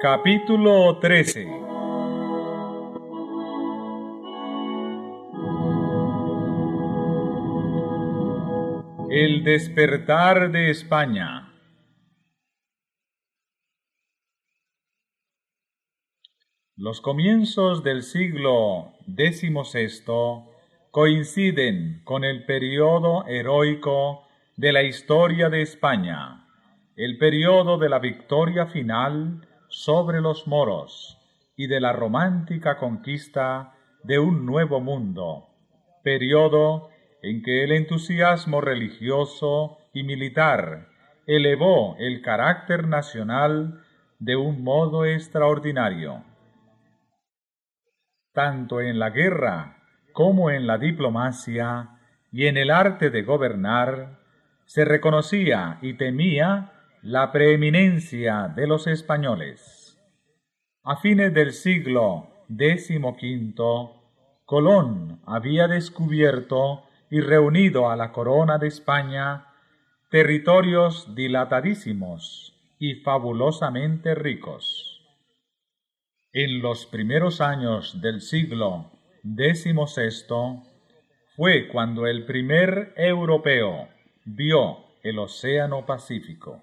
Capítulo 13 El despertar de España. Los comienzos del siglo XVI coinciden con el periodo heroico de la historia de España, el periodo de la victoria final sobre los moros y de la romántica conquista de un nuevo mundo, periodo en que el entusiasmo religioso y militar elevó el carácter nacional de un modo extraordinario. Tanto en la guerra como en la diplomacia y en el arte de gobernar, se reconocía y temía la preeminencia de los españoles. A fines del siglo XV, Colón había descubierto y reunido a la corona de España territorios dilatadísimos y fabulosamente ricos. En los primeros años del siglo XVI fue cuando el primer europeo vio el Océano Pacífico.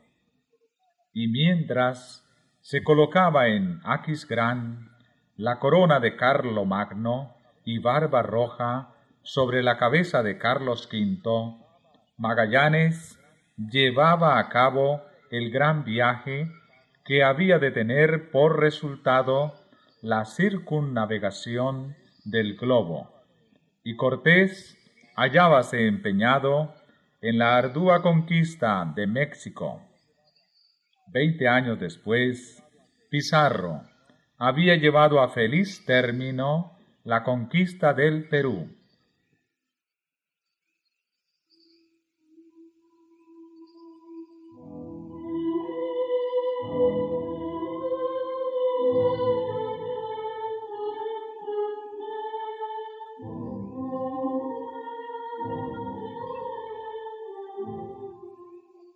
Y mientras se colocaba en Aquisgrán la corona de Carlo Magno y barba roja sobre la cabeza de Carlos V, Magallanes llevaba a cabo el gran viaje que había de tener por resultado la circunnavegación del globo, y Cortés hallábase empeñado en la ardua conquista de México. Veinte años después, Pizarro había llevado a feliz término la conquista del Perú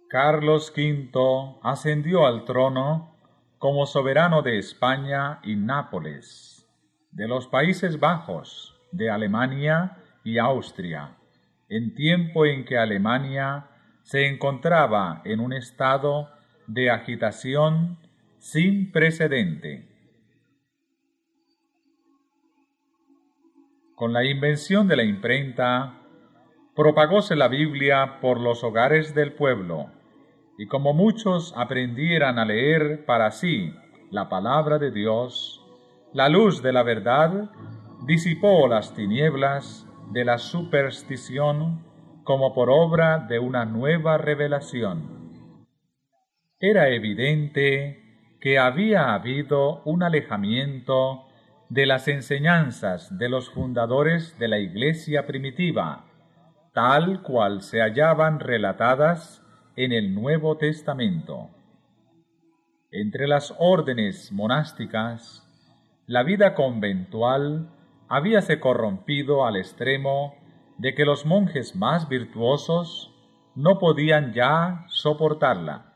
Carlos V ascendió al trono como soberano de España y Nápoles, de los Países Bajos, de Alemania y Austria, en tiempo en que Alemania se encontraba en un estado de agitación sin precedente. Con la invención de la imprenta, propagóse la Biblia por los hogares del pueblo y como muchos aprendieran a leer para sí la palabra de Dios, la luz de la verdad disipó las tinieblas de la superstición como por obra de una nueva revelación. Era evidente que había habido un alejamiento de las enseñanzas de los fundadores de la Iglesia primitiva, tal cual se hallaban relatadas en el Nuevo Testamento. Entre las órdenes monásticas, la vida conventual habíase corrompido al extremo de que los monjes más virtuosos no podían ya soportarla.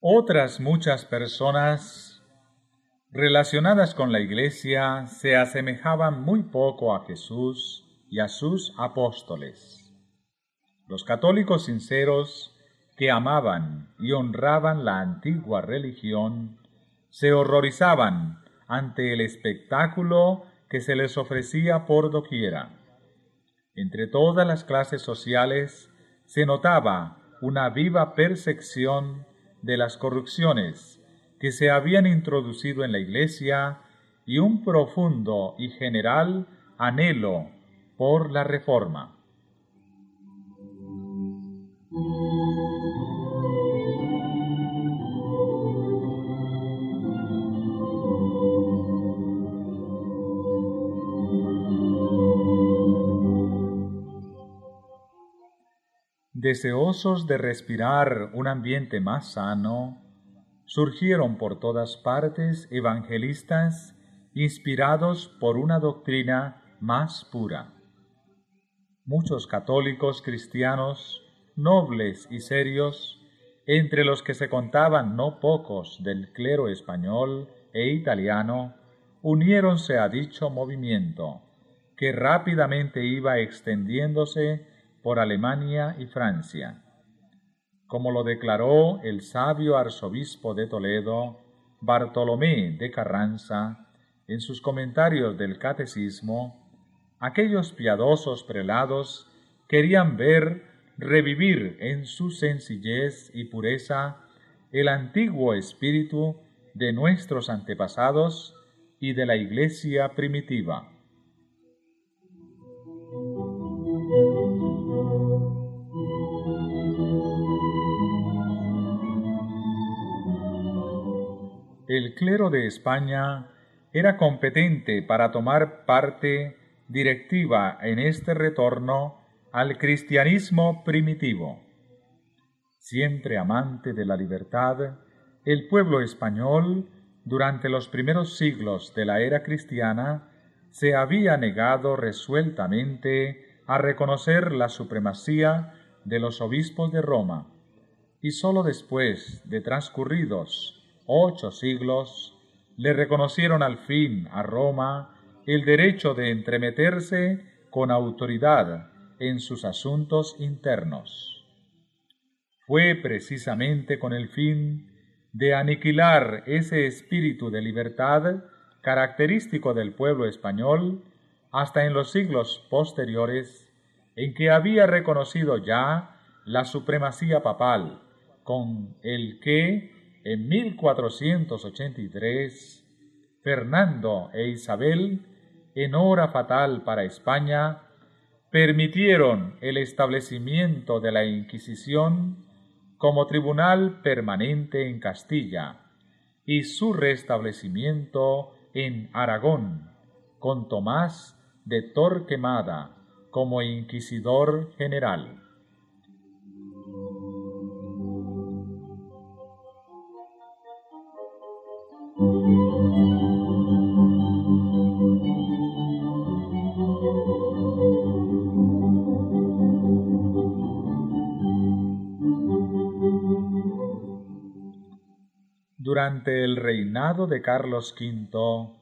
Otras muchas personas relacionadas con la Iglesia se asemejaban muy poco a Jesús y a sus apóstoles. Los católicos sinceros que amaban y honraban la antigua religión se horrorizaban ante el espectáculo que se les ofrecía por doquiera. Entre todas las clases sociales se notaba una viva percepción de las corrupciones que se habían introducido en la Iglesia y un profundo y general anhelo por la reforma. Deseosos de respirar un ambiente más sano, surgieron por todas partes evangelistas inspirados por una doctrina más pura. Muchos católicos cristianos, nobles y serios, entre los que se contaban no pocos del clero español e italiano, uniéronse a dicho movimiento, que rápidamente iba extendiéndose por Alemania y Francia. Como lo declaró el sabio arzobispo de Toledo, Bartolomé de Carranza, en sus comentarios del Catecismo, aquellos piadosos prelados querían ver revivir en su sencillez y pureza el antiguo espíritu de nuestros antepasados y de la Iglesia primitiva. El clero de España era competente para tomar parte directiva en este retorno al cristianismo primitivo. Siempre amante de la libertad, el pueblo español, durante los primeros siglos de la era cristiana, se había negado resueltamente a reconocer la supremacía de los obispos de Roma, y sólo después de transcurridos ocho siglos le reconocieron al fin a Roma el derecho de entremeterse con autoridad en sus asuntos internos. Fue precisamente con el fin de aniquilar ese espíritu de libertad característico del pueblo español hasta en los siglos posteriores en que había reconocido ya la supremacía papal, con el que en 1483 Fernando e Isabel, en hora fatal para España, permitieron el establecimiento de la Inquisición como tribunal permanente en Castilla y su restablecimiento en Aragón, con Tomás de Torquemada como inquisidor general. Durante el reinado de Carlos V,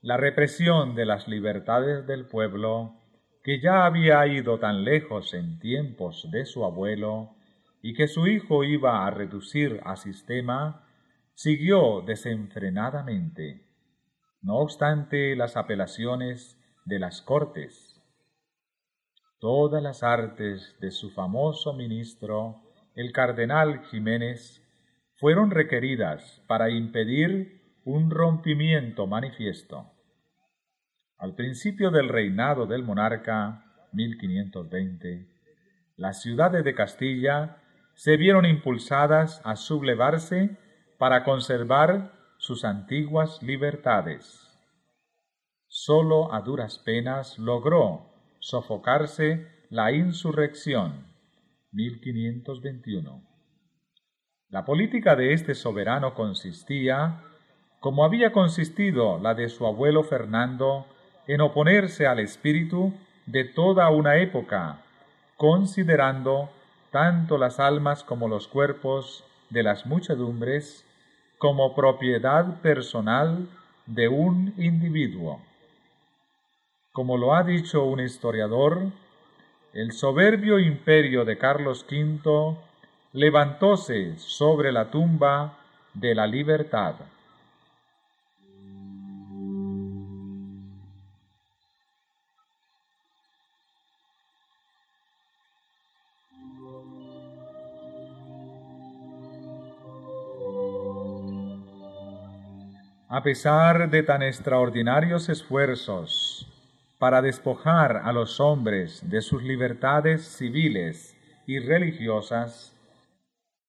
la represión de las libertades del pueblo, que ya había ido tan lejos en tiempos de su abuelo, y que su hijo iba a reducir a sistema, siguió desenfrenadamente, no obstante las apelaciones de las cortes. Todas las artes de su famoso ministro, el cardenal Jiménez, fueron requeridas para impedir un rompimiento manifiesto. Al principio del reinado del monarca, 1520, las ciudades de Castilla se vieron impulsadas a sublevarse para conservar sus antiguas libertades. Solo a duras penas logró sofocarse la insurrección 1521. La política de este soberano consistía, como había consistido la de su abuelo Fernando, en oponerse al espíritu de toda una época, considerando tanto las almas como los cuerpos de las muchedumbres como propiedad personal de un individuo. Como lo ha dicho un historiador, el soberbio imperio de Carlos V levantóse sobre la tumba de la libertad. A pesar de tan extraordinarios esfuerzos para despojar a los hombres de sus libertades civiles y religiosas,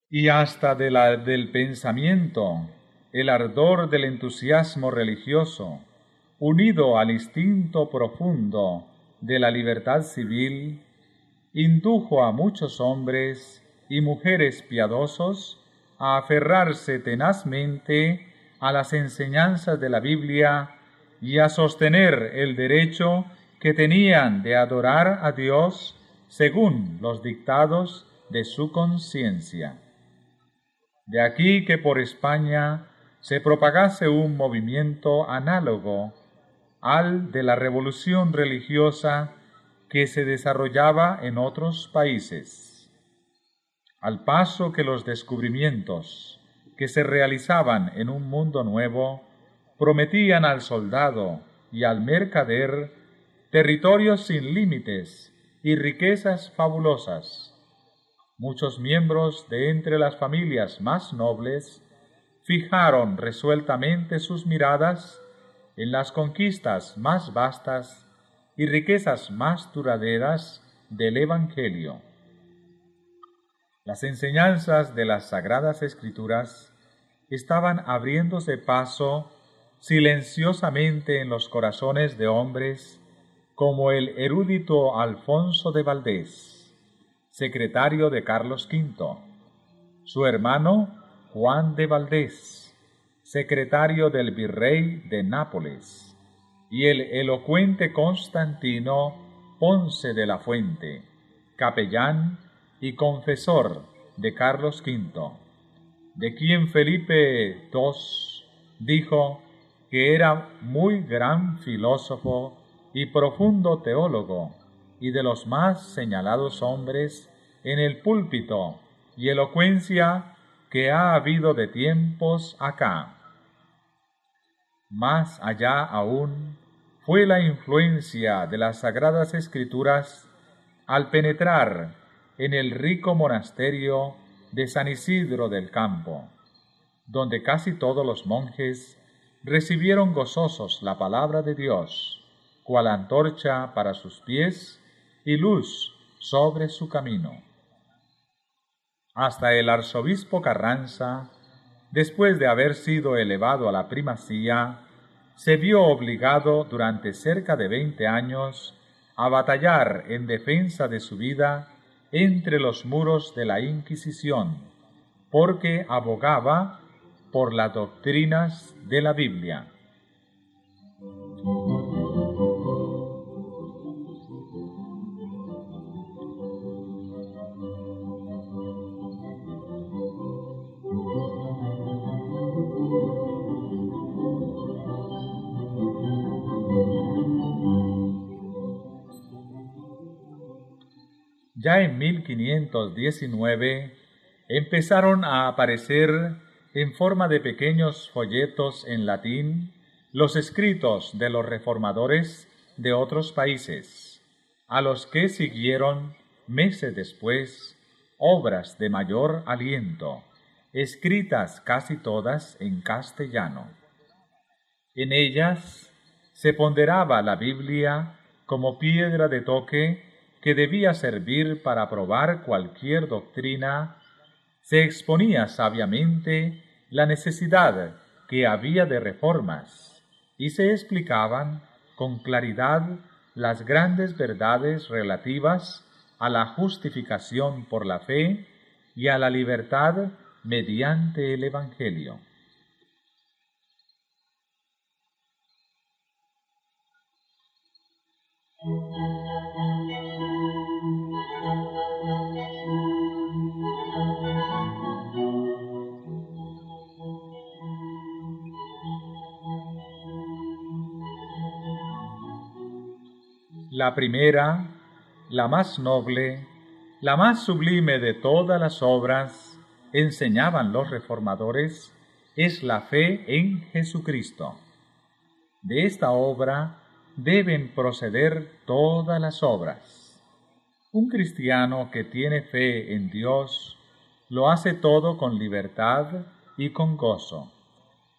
y hasta de la, del pensamiento, el ardor del entusiasmo religioso, unido al instinto profundo de la libertad civil, indujo a muchos hombres y mujeres piadosos a aferrarse tenazmente a las enseñanzas de la Biblia y a sostener el derecho que tenían de adorar a Dios según los dictados de su conciencia. De aquí que por España se propagase un movimiento análogo al de la revolución religiosa que se desarrollaba en otros países. Al paso que los descubrimientos que se realizaban en un mundo nuevo prometían al soldado y al mercader territorios sin límites y riquezas fabulosas. Muchos miembros de entre las familias más nobles fijaron resueltamente sus miradas en las conquistas más vastas y riquezas más duraderas del Evangelio. Las enseñanzas de las Sagradas Escrituras estaban abriéndose paso silenciosamente en los corazones de hombres como el erudito Alfonso de Valdés, secretario de Carlos V, su hermano Juan de Valdés, secretario del virrey de Nápoles, y el elocuente Constantino Ponce de la Fuente, capellán y confesor de Carlos V, de quien Felipe II dijo que era muy gran filósofo y profundo teólogo, y de los más señalados hombres en el púlpito y elocuencia que ha habido de tiempos acá. Más allá aún fue la influencia de las sagradas escrituras al penetrar en el rico monasterio de San Isidro del Campo, donde casi todos los monjes recibieron gozosos la palabra de Dios, cual antorcha para sus pies y luz sobre su camino hasta el arzobispo Carranza, después de haber sido elevado a la primacía, se vio obligado durante cerca de veinte años a batallar en defensa de su vida entre los muros de la Inquisición, porque abogaba por las doctrinas de la Biblia. Ya en 1519 empezaron a aparecer en forma de pequeños folletos en latín los escritos de los reformadores de otros países, a los que siguieron meses después obras de mayor aliento, escritas casi todas en castellano. En ellas se ponderaba la Biblia como piedra de toque que debía servir para probar cualquier doctrina, se exponía sabiamente la necesidad que había de reformas y se explicaban con claridad las grandes verdades relativas a la justificación por la fe y a la libertad mediante el Evangelio. La primera, la más noble, la más sublime de todas las obras, enseñaban los reformadores, es la fe en Jesucristo. De esta obra deben proceder todas las obras. Un cristiano que tiene fe en Dios lo hace todo con libertad y con gozo,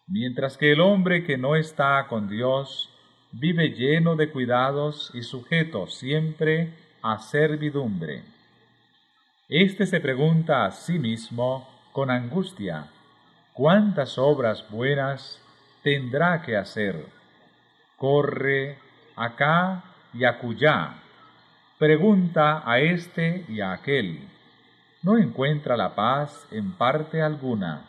mientras que el hombre que no está con Dios vive lleno de cuidados y sujeto siempre a servidumbre. Este se pregunta a sí mismo con angustia, ¿cuántas obras buenas tendrá que hacer? Corre acá y acullá, pregunta a este y a aquel. No encuentra la paz en parte alguna,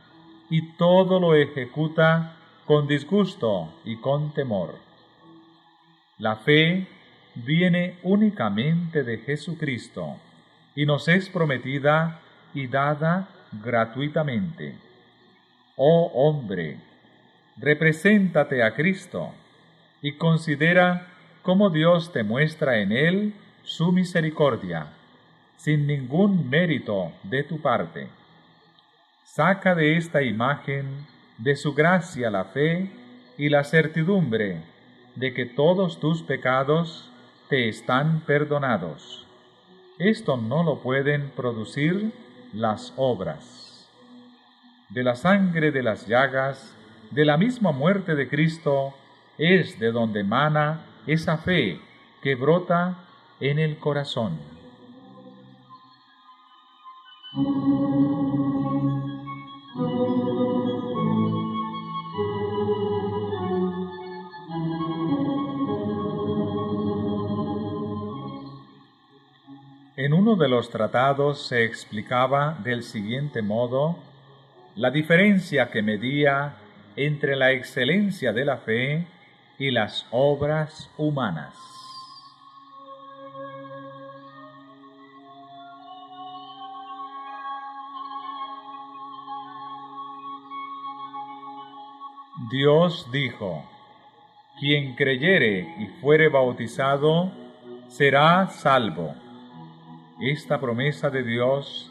y todo lo ejecuta con disgusto y con temor. La fe viene únicamente de Jesucristo y nos es prometida y dada gratuitamente. Oh hombre, represéntate a Cristo y considera cómo Dios te muestra en él su misericordia, sin ningún mérito de tu parte. Saca de esta imagen de su gracia la fe y la certidumbre de que todos tus pecados te están perdonados. Esto no lo pueden producir las obras. De la sangre de las llagas, de la misma muerte de Cristo, es de donde emana esa fe que brota en el corazón. En uno de los tratados se explicaba del siguiente modo la diferencia que medía entre la excelencia de la fe y las obras humanas. Dios dijo, quien creyere y fuere bautizado será salvo. Esta promesa de Dios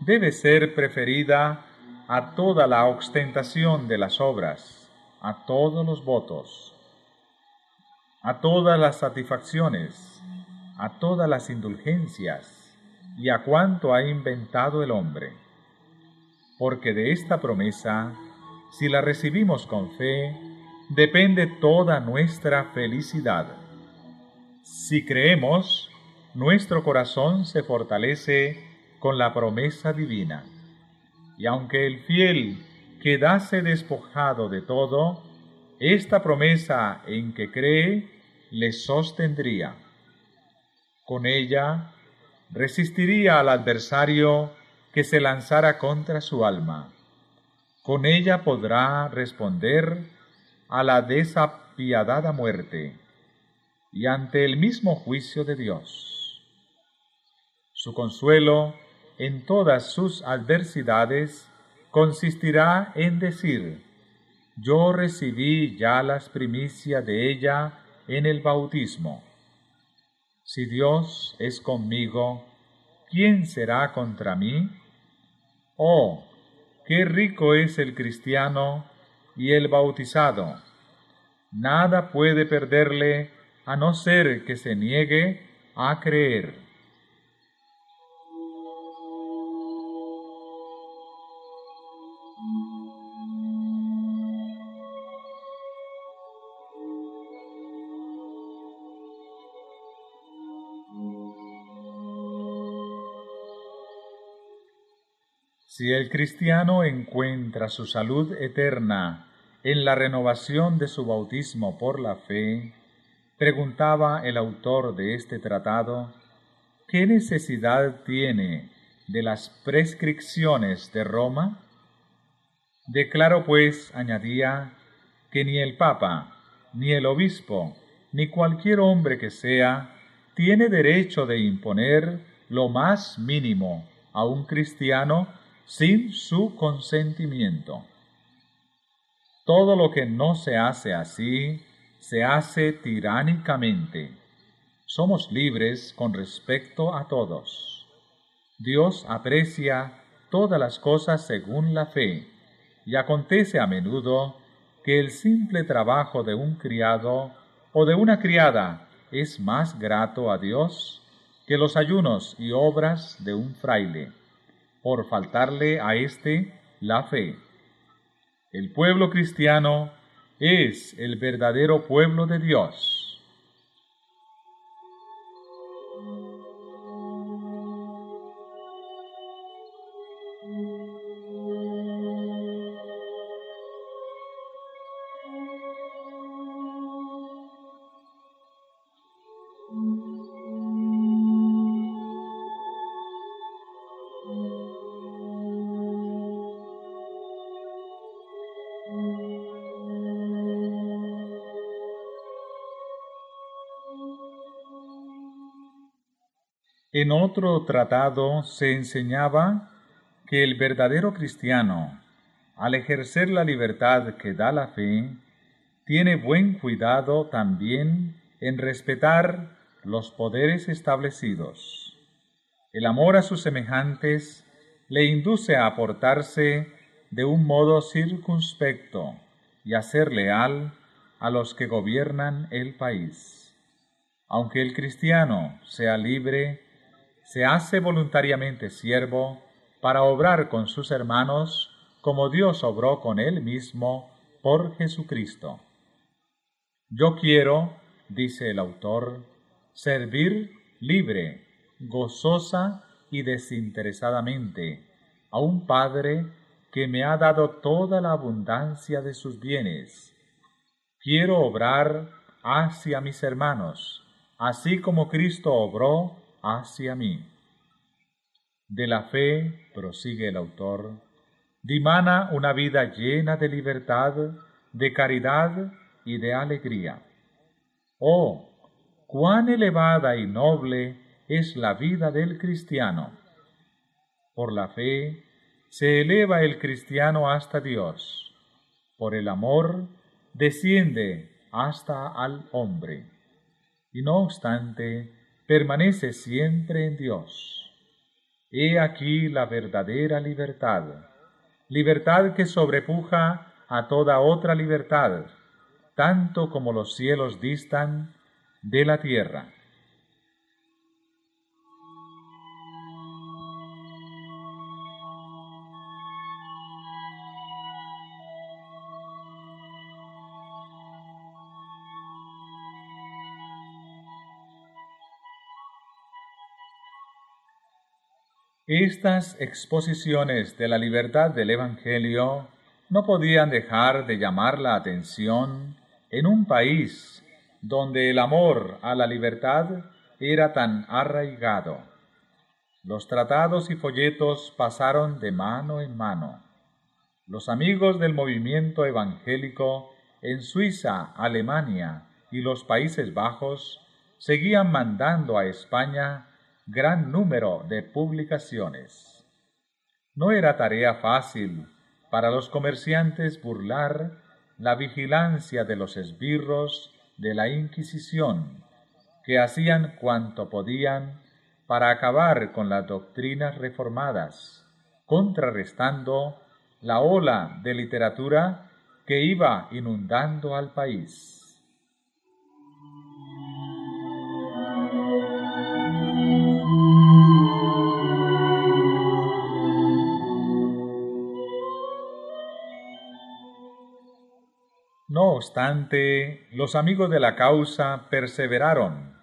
debe ser preferida a toda la ostentación de las obras, a todos los votos a todas las satisfacciones, a todas las indulgencias y a cuanto ha inventado el hombre. Porque de esta promesa, si la recibimos con fe, depende toda nuestra felicidad. Si creemos, nuestro corazón se fortalece con la promesa divina. Y aunque el fiel quedase despojado de todo, esta promesa en que cree le sostendría. Con ella resistiría al adversario que se lanzara contra su alma. Con ella podrá responder a la desapiadada muerte y ante el mismo juicio de Dios. Su consuelo en todas sus adversidades consistirá en decir, yo recibí ya las primicias de ella en el bautismo. Si Dios es conmigo, ¿quién será contra mí? Oh, qué rico es el cristiano y el bautizado. Nada puede perderle a no ser que se niegue a creer. Si el cristiano encuentra su salud eterna en la renovación de su bautismo por la fe, preguntaba el autor de este tratado, ¿qué necesidad tiene de las prescripciones de Roma? Declaro pues, añadía, que ni el Papa, ni el Obispo, ni cualquier hombre que sea, tiene derecho de imponer lo más mínimo a un cristiano sin su consentimiento. Todo lo que no se hace así, se hace tiránicamente. Somos libres con respecto a todos. Dios aprecia todas las cosas según la fe, y acontece a menudo que el simple trabajo de un criado o de una criada es más grato a Dios que los ayunos y obras de un fraile por faltarle a éste la fe. El pueblo cristiano es el verdadero pueblo de Dios En otro tratado se enseñaba que el verdadero cristiano al ejercer la libertad que da la fe, tiene buen cuidado también en respetar los poderes establecidos. El amor a sus semejantes le induce a aportarse de un modo circunspecto y a ser leal a los que gobiernan el país. Aunque el cristiano sea libre, se hace voluntariamente siervo para obrar con sus hermanos como Dios obró con él mismo por Jesucristo. Yo quiero, dice el autor, servir libre, gozosa y desinteresadamente a un Padre que me ha dado toda la abundancia de sus bienes. Quiero obrar hacia mis hermanos, así como Cristo obró hacia mí. De la fe, prosigue el autor, dimana una vida llena de libertad, de caridad y de alegría. Oh, cuán elevada y noble es la vida del cristiano. Por la fe se eleva el cristiano hasta Dios. Por el amor desciende hasta al hombre. Y no obstante, permanece siempre en Dios. He aquí la verdadera libertad, libertad que sobrepuja a toda otra libertad, tanto como los cielos distan de la tierra. Estas exposiciones de la libertad del Evangelio no podían dejar de llamar la atención en un país donde el amor a la libertad era tan arraigado. Los tratados y folletos pasaron de mano en mano. Los amigos del movimiento evangélico en Suiza, Alemania y los Países Bajos seguían mandando a España gran número de publicaciones. No era tarea fácil para los comerciantes burlar la vigilancia de los esbirros de la Inquisición, que hacían cuanto podían para acabar con las doctrinas reformadas, contrarrestando la ola de literatura que iba inundando al país. Obstante, los amigos de la causa perseveraron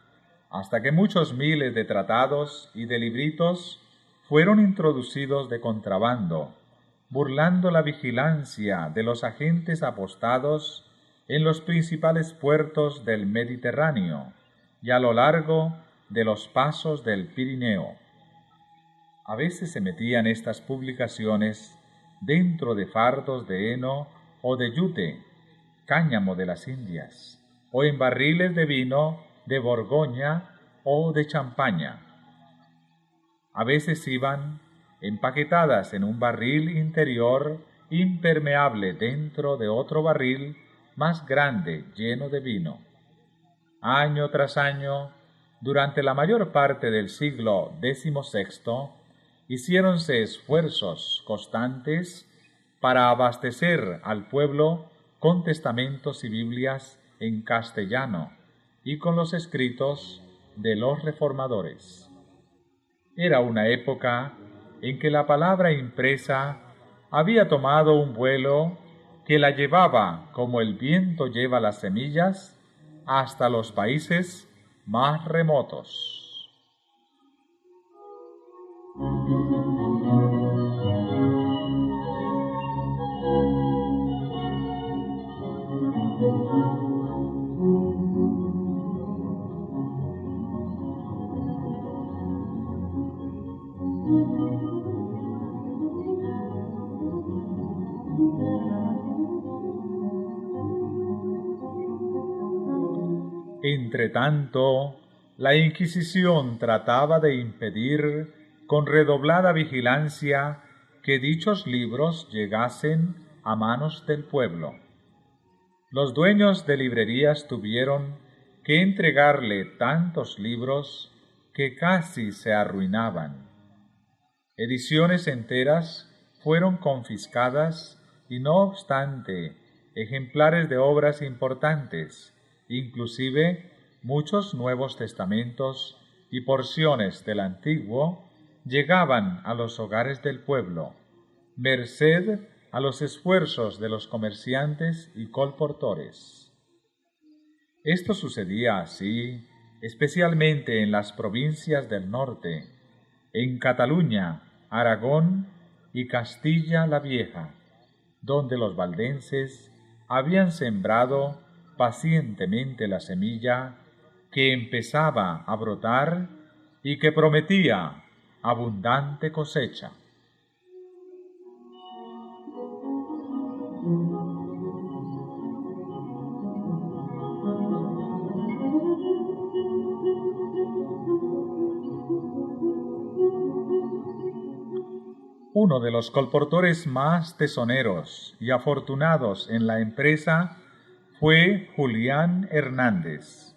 hasta que muchos miles de tratados y de libritos fueron introducidos de contrabando, burlando la vigilancia de los agentes apostados en los principales puertos del Mediterráneo y a lo largo de los pasos del Pirineo. A veces se metían estas publicaciones dentro de fardos de heno o de yute, cáñamo de las Indias, o en barriles de vino de Borgoña o de Champaña. A veces iban empaquetadas en un barril interior impermeable dentro de otro barril más grande lleno de vino. Año tras año, durante la mayor parte del siglo XVI, hiciéronse esfuerzos constantes para abastecer al pueblo con testamentos y Biblias en castellano y con los escritos de los reformadores. Era una época en que la palabra impresa había tomado un vuelo que la llevaba como el viento lleva las semillas hasta los países más remotos. Entretanto, la Inquisición trataba de impedir con redoblada vigilancia que dichos libros llegasen a manos del pueblo. Los dueños de librerías tuvieron que entregarle tantos libros que casi se arruinaban. Ediciones enteras fueron confiscadas y no obstante, ejemplares de obras importantes, inclusive muchos Nuevos Testamentos y porciones del Antiguo, llegaban a los hogares del pueblo, merced a los esfuerzos de los comerciantes y colportores. Esto sucedía así, especialmente en las provincias del norte, en Cataluña, Aragón y Castilla la Vieja, donde los valdenses habían sembrado pacientemente la semilla que empezaba a brotar y que prometía abundante cosecha. Uno de los colportores más tesoneros y afortunados en la empresa fue Julián Hernández,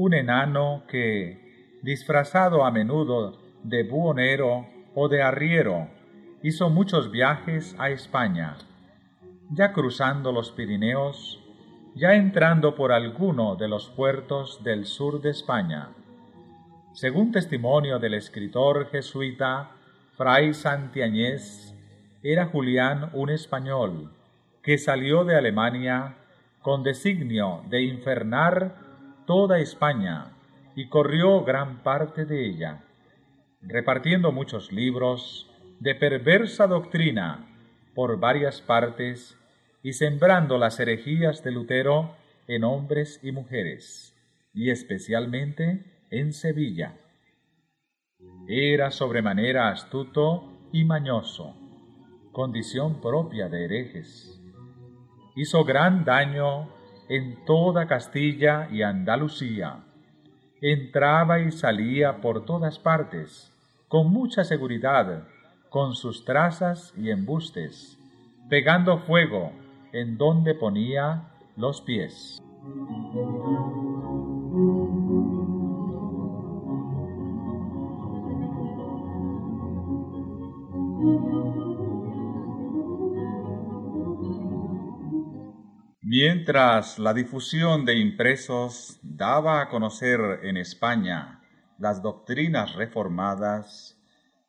un enano que, disfrazado a menudo de buhonero o de arriero, hizo muchos viajes a España. Ya cruzando los Pirineos, ya entrando por alguno de los puertos del sur de España. Según testimonio del escritor jesuita Fray Santiañez, era Julián un español que salió de Alemania con designio de infernar toda España y corrió gran parte de ella, repartiendo muchos libros de perversa doctrina por varias partes y sembrando las herejías de Lutero en hombres y mujeres, y especialmente en Sevilla. Era sobremanera astuto y mañoso, condición propia de herejes. Hizo gran daño en toda Castilla y Andalucía. Entraba y salía por todas partes, con mucha seguridad, con sus trazas y embustes, pegando fuego en donde ponía los pies. Mientras la difusión de impresos daba a conocer en España las doctrinas reformadas,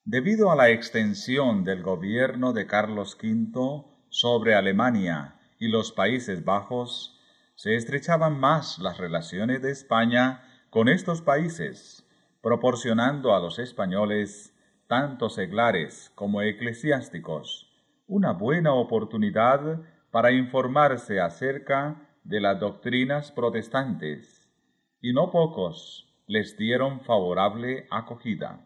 debido a la extensión del gobierno de Carlos V sobre Alemania y los Países Bajos, se estrechaban más las relaciones de España con estos países, proporcionando a los españoles tanto seglares como eclesiásticos, una buena oportunidad para informarse acerca de las doctrinas protestantes, y no pocos les dieron favorable acogida.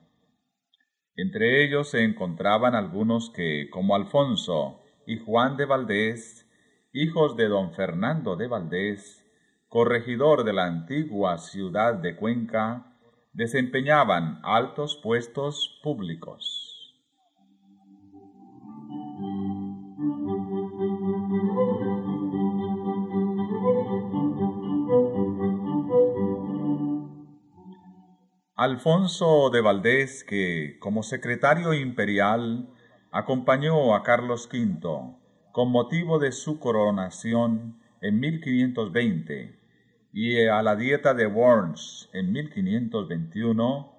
Entre ellos se encontraban algunos que, como Alfonso y Juan de Valdés, hijos de don Fernando de Valdés, corregidor de la antigua ciudad de Cuenca, desempeñaban altos puestos públicos. Alfonso de Valdés, que como secretario imperial acompañó a Carlos V con motivo de su coronación en 1520 y a la dieta de Worms en 1521,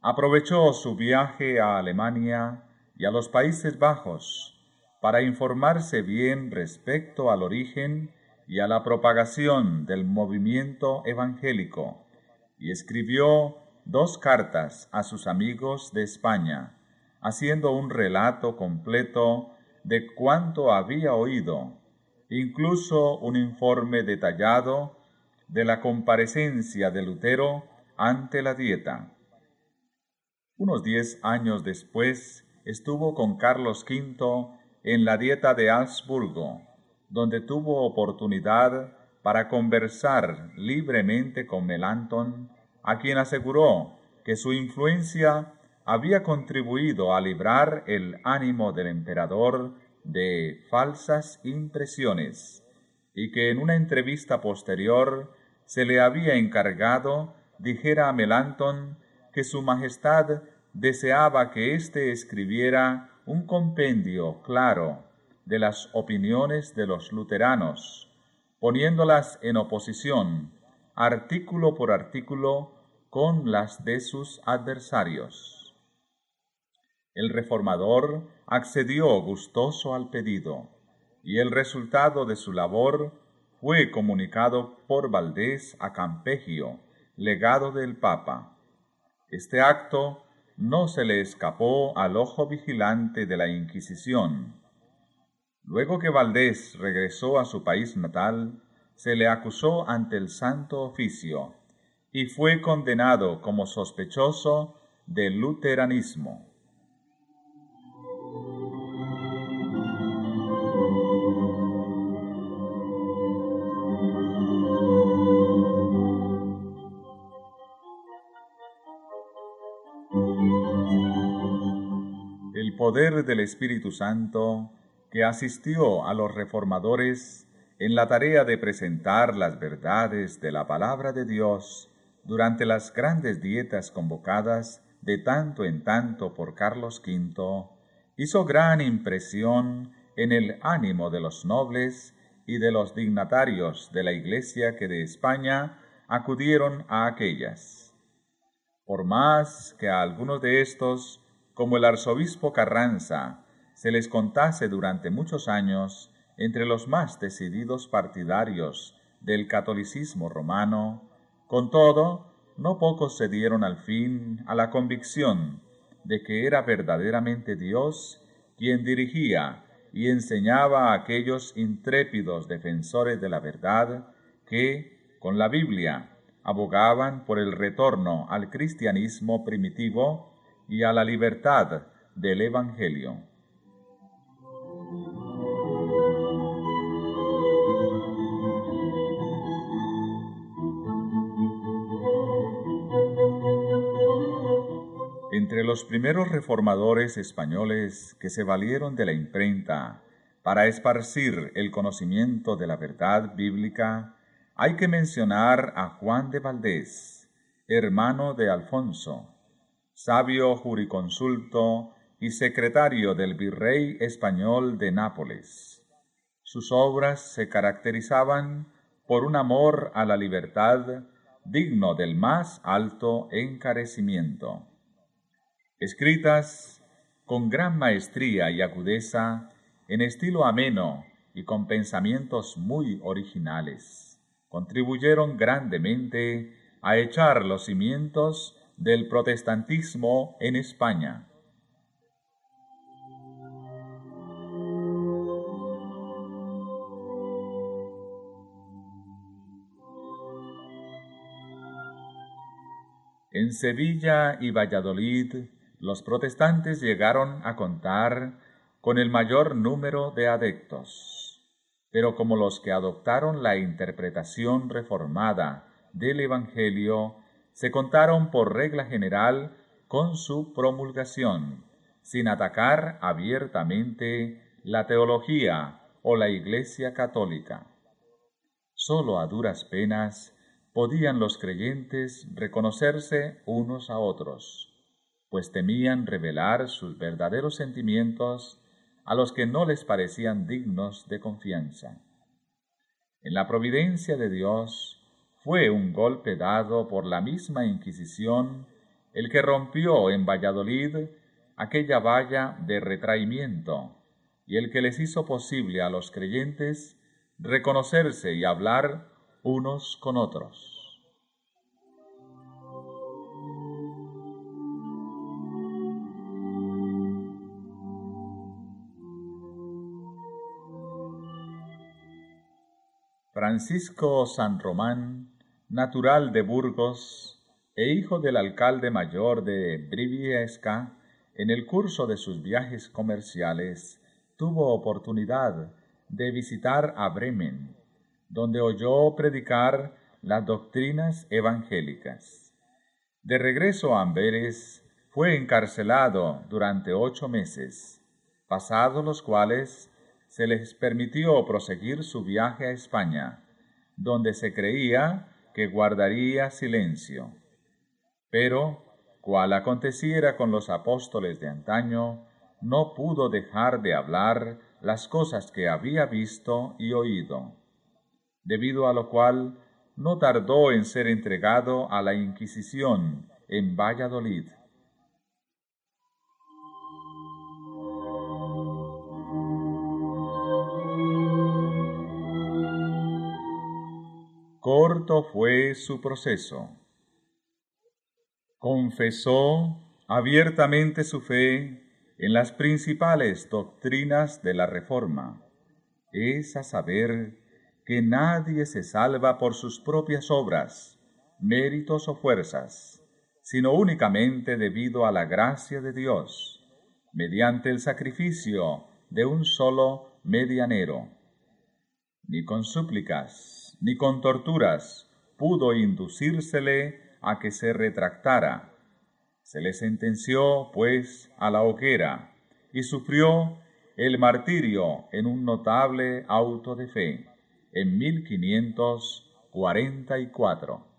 aprovechó su viaje a Alemania y a los Países Bajos para informarse bien respecto al origen y a la propagación del movimiento evangélico, y escribió dos cartas a sus amigos de España, haciendo un relato completo de cuanto había oído, incluso un informe detallado de la comparecencia de Lutero ante la dieta. Unos diez años después estuvo con Carlos V en la dieta de Habsburgo, donde tuvo oportunidad para conversar libremente con Melanton, a quien aseguró que su influencia había contribuido a librar el ánimo del emperador de falsas impresiones y que en una entrevista posterior se le había encargado dijera a Melanton que su Majestad deseaba que éste escribiera un compendio claro de las opiniones de los luteranos, poniéndolas en oposición, artículo por artículo, con las de sus adversarios. El reformador accedió gustoso al pedido, y el resultado de su labor fue comunicado por Valdés a Campegio, legado del Papa. Este acto no se le escapó al ojo vigilante de la Inquisición. Luego que Valdés regresó a su país natal, se le acusó ante el Santo Oficio y fue condenado como sospechoso del luteranismo. El poder del Espíritu Santo que asistió a los reformadores en la tarea de presentar las verdades de la palabra de Dios durante las grandes dietas convocadas de tanto en tanto por Carlos V, hizo gran impresión en el ánimo de los nobles y de los dignatarios de la Iglesia que de España acudieron a aquellas. Por más que a algunos de estos, como el arzobispo Carranza, se les contase durante muchos años entre los más decididos partidarios del catolicismo romano, con todo, no pocos se dieron al fin a la convicción de que era verdaderamente Dios quien dirigía y enseñaba a aquellos intrépidos defensores de la verdad que, con la Biblia, abogaban por el retorno al cristianismo primitivo y a la libertad del Evangelio. Entre los primeros reformadores españoles que se valieron de la imprenta para esparcir el conocimiento de la verdad bíblica, hay que mencionar a Juan de Valdés, hermano de Alfonso, sabio juriconsulto y secretario del virrey español de Nápoles. Sus obras se caracterizaban por un amor a la libertad digno del más alto encarecimiento escritas con gran maestría y agudeza, en estilo ameno y con pensamientos muy originales, contribuyeron grandemente a echar los cimientos del protestantismo en España. En Sevilla y Valladolid los protestantes llegaron a contar con el mayor número de adeptos, pero como los que adoptaron la interpretación reformada del Evangelio se contaron por regla general con su promulgación, sin atacar abiertamente la teología o la Iglesia católica. Sólo a duras penas podían los creyentes reconocerse unos a otros pues temían revelar sus verdaderos sentimientos a los que no les parecían dignos de confianza. En la providencia de Dios fue un golpe dado por la misma Inquisición el que rompió en Valladolid aquella valla de retraimiento y el que les hizo posible a los creyentes reconocerse y hablar unos con otros. Francisco San Román, natural de Burgos e hijo del alcalde mayor de Briviesca, en el curso de sus viajes comerciales tuvo oportunidad de visitar a Bremen, donde oyó predicar las doctrinas evangélicas. De regreso a Amberes, fue encarcelado durante ocho meses, pasados los cuales se les permitió proseguir su viaje a España, donde se creía que guardaría silencio. Pero, cual aconteciera con los apóstoles de antaño, no pudo dejar de hablar las cosas que había visto y oído, debido a lo cual no tardó en ser entregado a la Inquisición en Valladolid. Corto fue su proceso. Confesó abiertamente su fe en las principales doctrinas de la Reforma, es a saber que nadie se salva por sus propias obras, méritos o fuerzas, sino únicamente debido a la gracia de Dios, mediante el sacrificio de un solo medianero. Ni con súplicas, ni con torturas pudo inducírsele a que se retractara se le sentenció, pues, a la hoguera y sufrió el martirio en un notable auto de fe en 1544.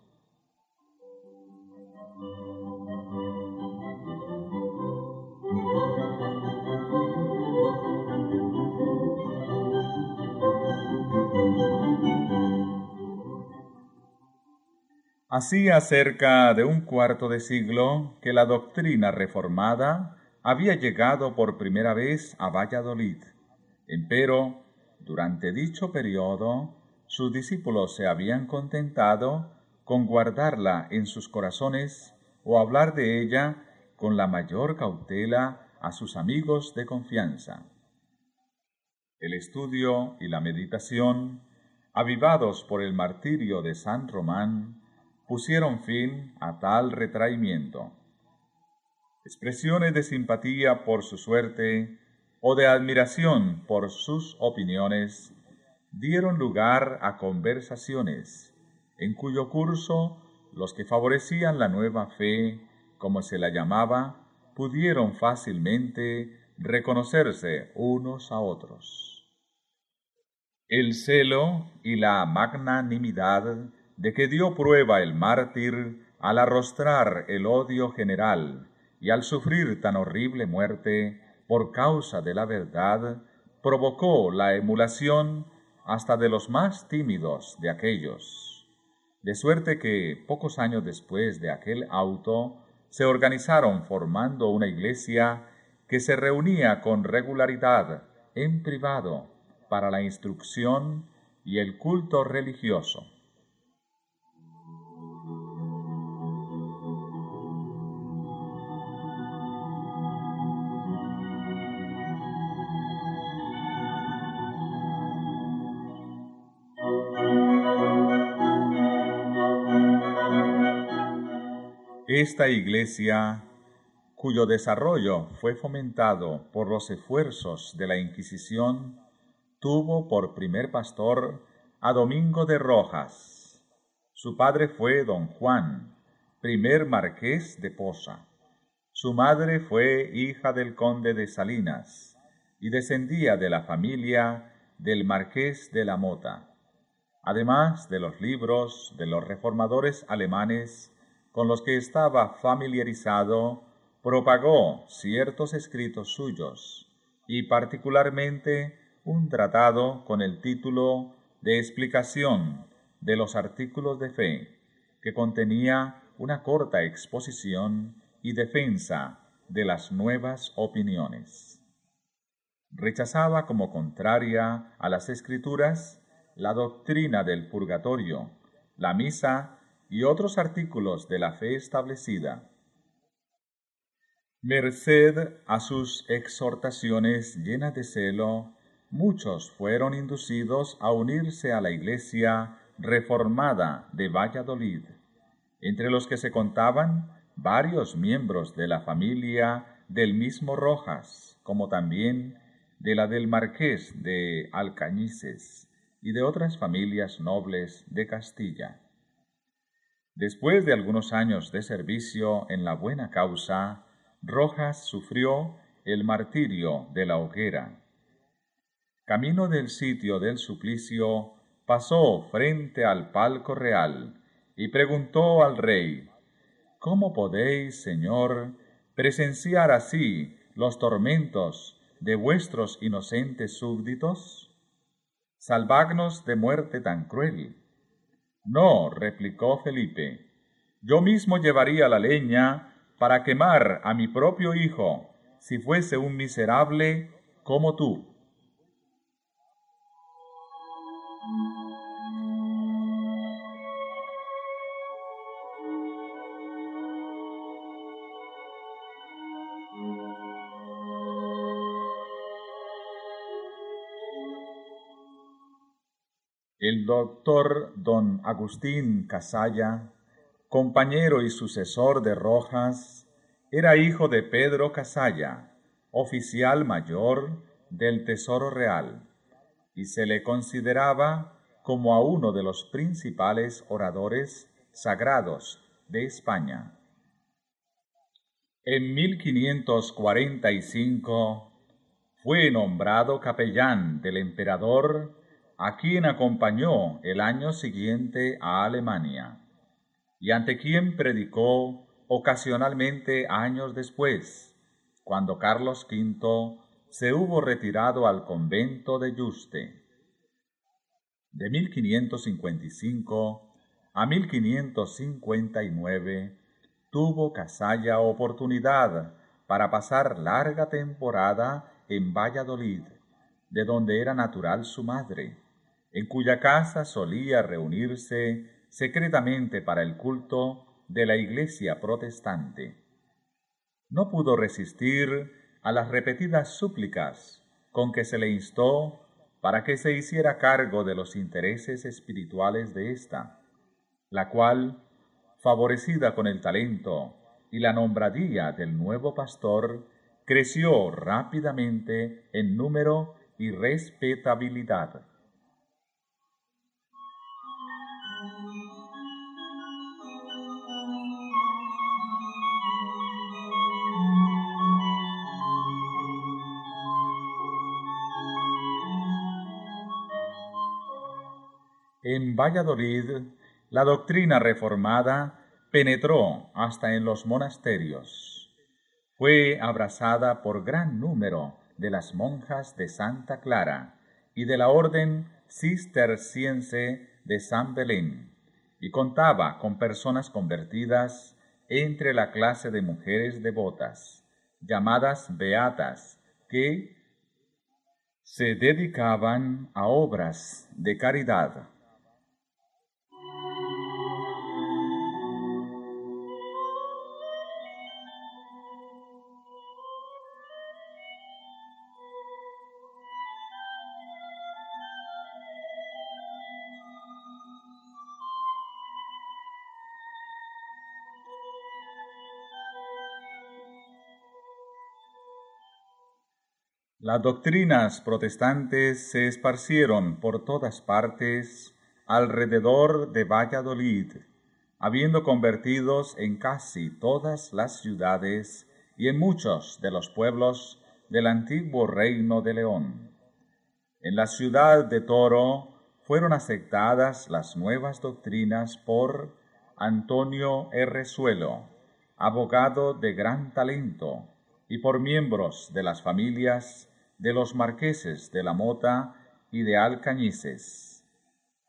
Hacía cerca de un cuarto de siglo que la doctrina reformada había llegado por primera vez a Valladolid. Empero, durante dicho periodo, sus discípulos se habían contentado con guardarla en sus corazones o hablar de ella con la mayor cautela a sus amigos de confianza. El estudio y la meditación, avivados por el martirio de San Román, pusieron fin a tal retraimiento. Expresiones de simpatía por su suerte o de admiración por sus opiniones dieron lugar a conversaciones, en cuyo curso los que favorecían la nueva fe, como se la llamaba, pudieron fácilmente reconocerse unos a otros. El celo y la magnanimidad de que dio prueba el mártir al arrostrar el odio general y al sufrir tan horrible muerte por causa de la verdad, provocó la emulación hasta de los más tímidos de aquellos. De suerte que, pocos años después de aquel auto, se organizaron formando una iglesia que se reunía con regularidad en privado para la instrucción y el culto religioso. Esta iglesia, cuyo desarrollo fue fomentado por los esfuerzos de la Inquisición, tuvo por primer pastor a Domingo de Rojas. Su padre fue don Juan, primer marqués de Poza. Su madre fue hija del conde de Salinas y descendía de la familia del marqués de la Mota. Además de los libros de los reformadores alemanes con los que estaba familiarizado, propagó ciertos escritos suyos, y particularmente un tratado con el título de explicación de los artículos de fe, que contenía una corta exposición y defensa de las nuevas opiniones. Rechazaba como contraria a las escrituras la doctrina del purgatorio, la misa y otros artículos de la fe establecida. Merced a sus exhortaciones llenas de celo, muchos fueron inducidos a unirse a la Iglesia reformada de Valladolid, entre los que se contaban varios miembros de la familia del mismo Rojas, como también de la del marqués de Alcañices y de otras familias nobles de Castilla. Después de algunos años de servicio en la buena causa, Rojas sufrió el martirio de la hoguera. Camino del sitio del suplicio, pasó frente al palco real y preguntó al rey, ¿Cómo podéis, Señor, presenciar así los tormentos de vuestros inocentes súbditos? Salvadnos de muerte tan cruel. No, replicó Felipe, yo mismo llevaría la leña para quemar a mi propio hijo, si fuese un miserable como tú. Doctor don Agustín Casalla, compañero y sucesor de Rojas, era hijo de Pedro Casalla, oficial mayor del Tesoro Real, y se le consideraba como a uno de los principales oradores sagrados de España. En 1545 fue nombrado capellán del emperador a quien acompañó el año siguiente a Alemania, y ante quien predicó ocasionalmente años después, cuando Carlos V se hubo retirado al convento de Yuste. De 1555 a 1559 tuvo Casalla oportunidad para pasar larga temporada en Valladolid, de donde era natural su madre en cuya casa solía reunirse secretamente para el culto de la Iglesia protestante. No pudo resistir a las repetidas súplicas con que se le instó para que se hiciera cargo de los intereses espirituales de ésta, la cual, favorecida con el talento y la nombradía del nuevo pastor, creció rápidamente en número y respetabilidad. En Valladolid, la doctrina reformada penetró hasta en los monasterios. Fue abrazada por gran número de las monjas de Santa Clara y de la orden cisterciense de San Belén, y contaba con personas convertidas entre la clase de mujeres devotas, llamadas beatas, que se dedicaban a obras de caridad. Las doctrinas protestantes se esparcieron por todas partes alrededor de Valladolid, habiendo convertidos en casi todas las ciudades y en muchos de los pueblos del antiguo reino de León. En la ciudad de Toro fueron aceptadas las nuevas doctrinas por Antonio Suelo, abogado de gran talento, y por miembros de las familias de los marqueses de la Mota y de Alcañices.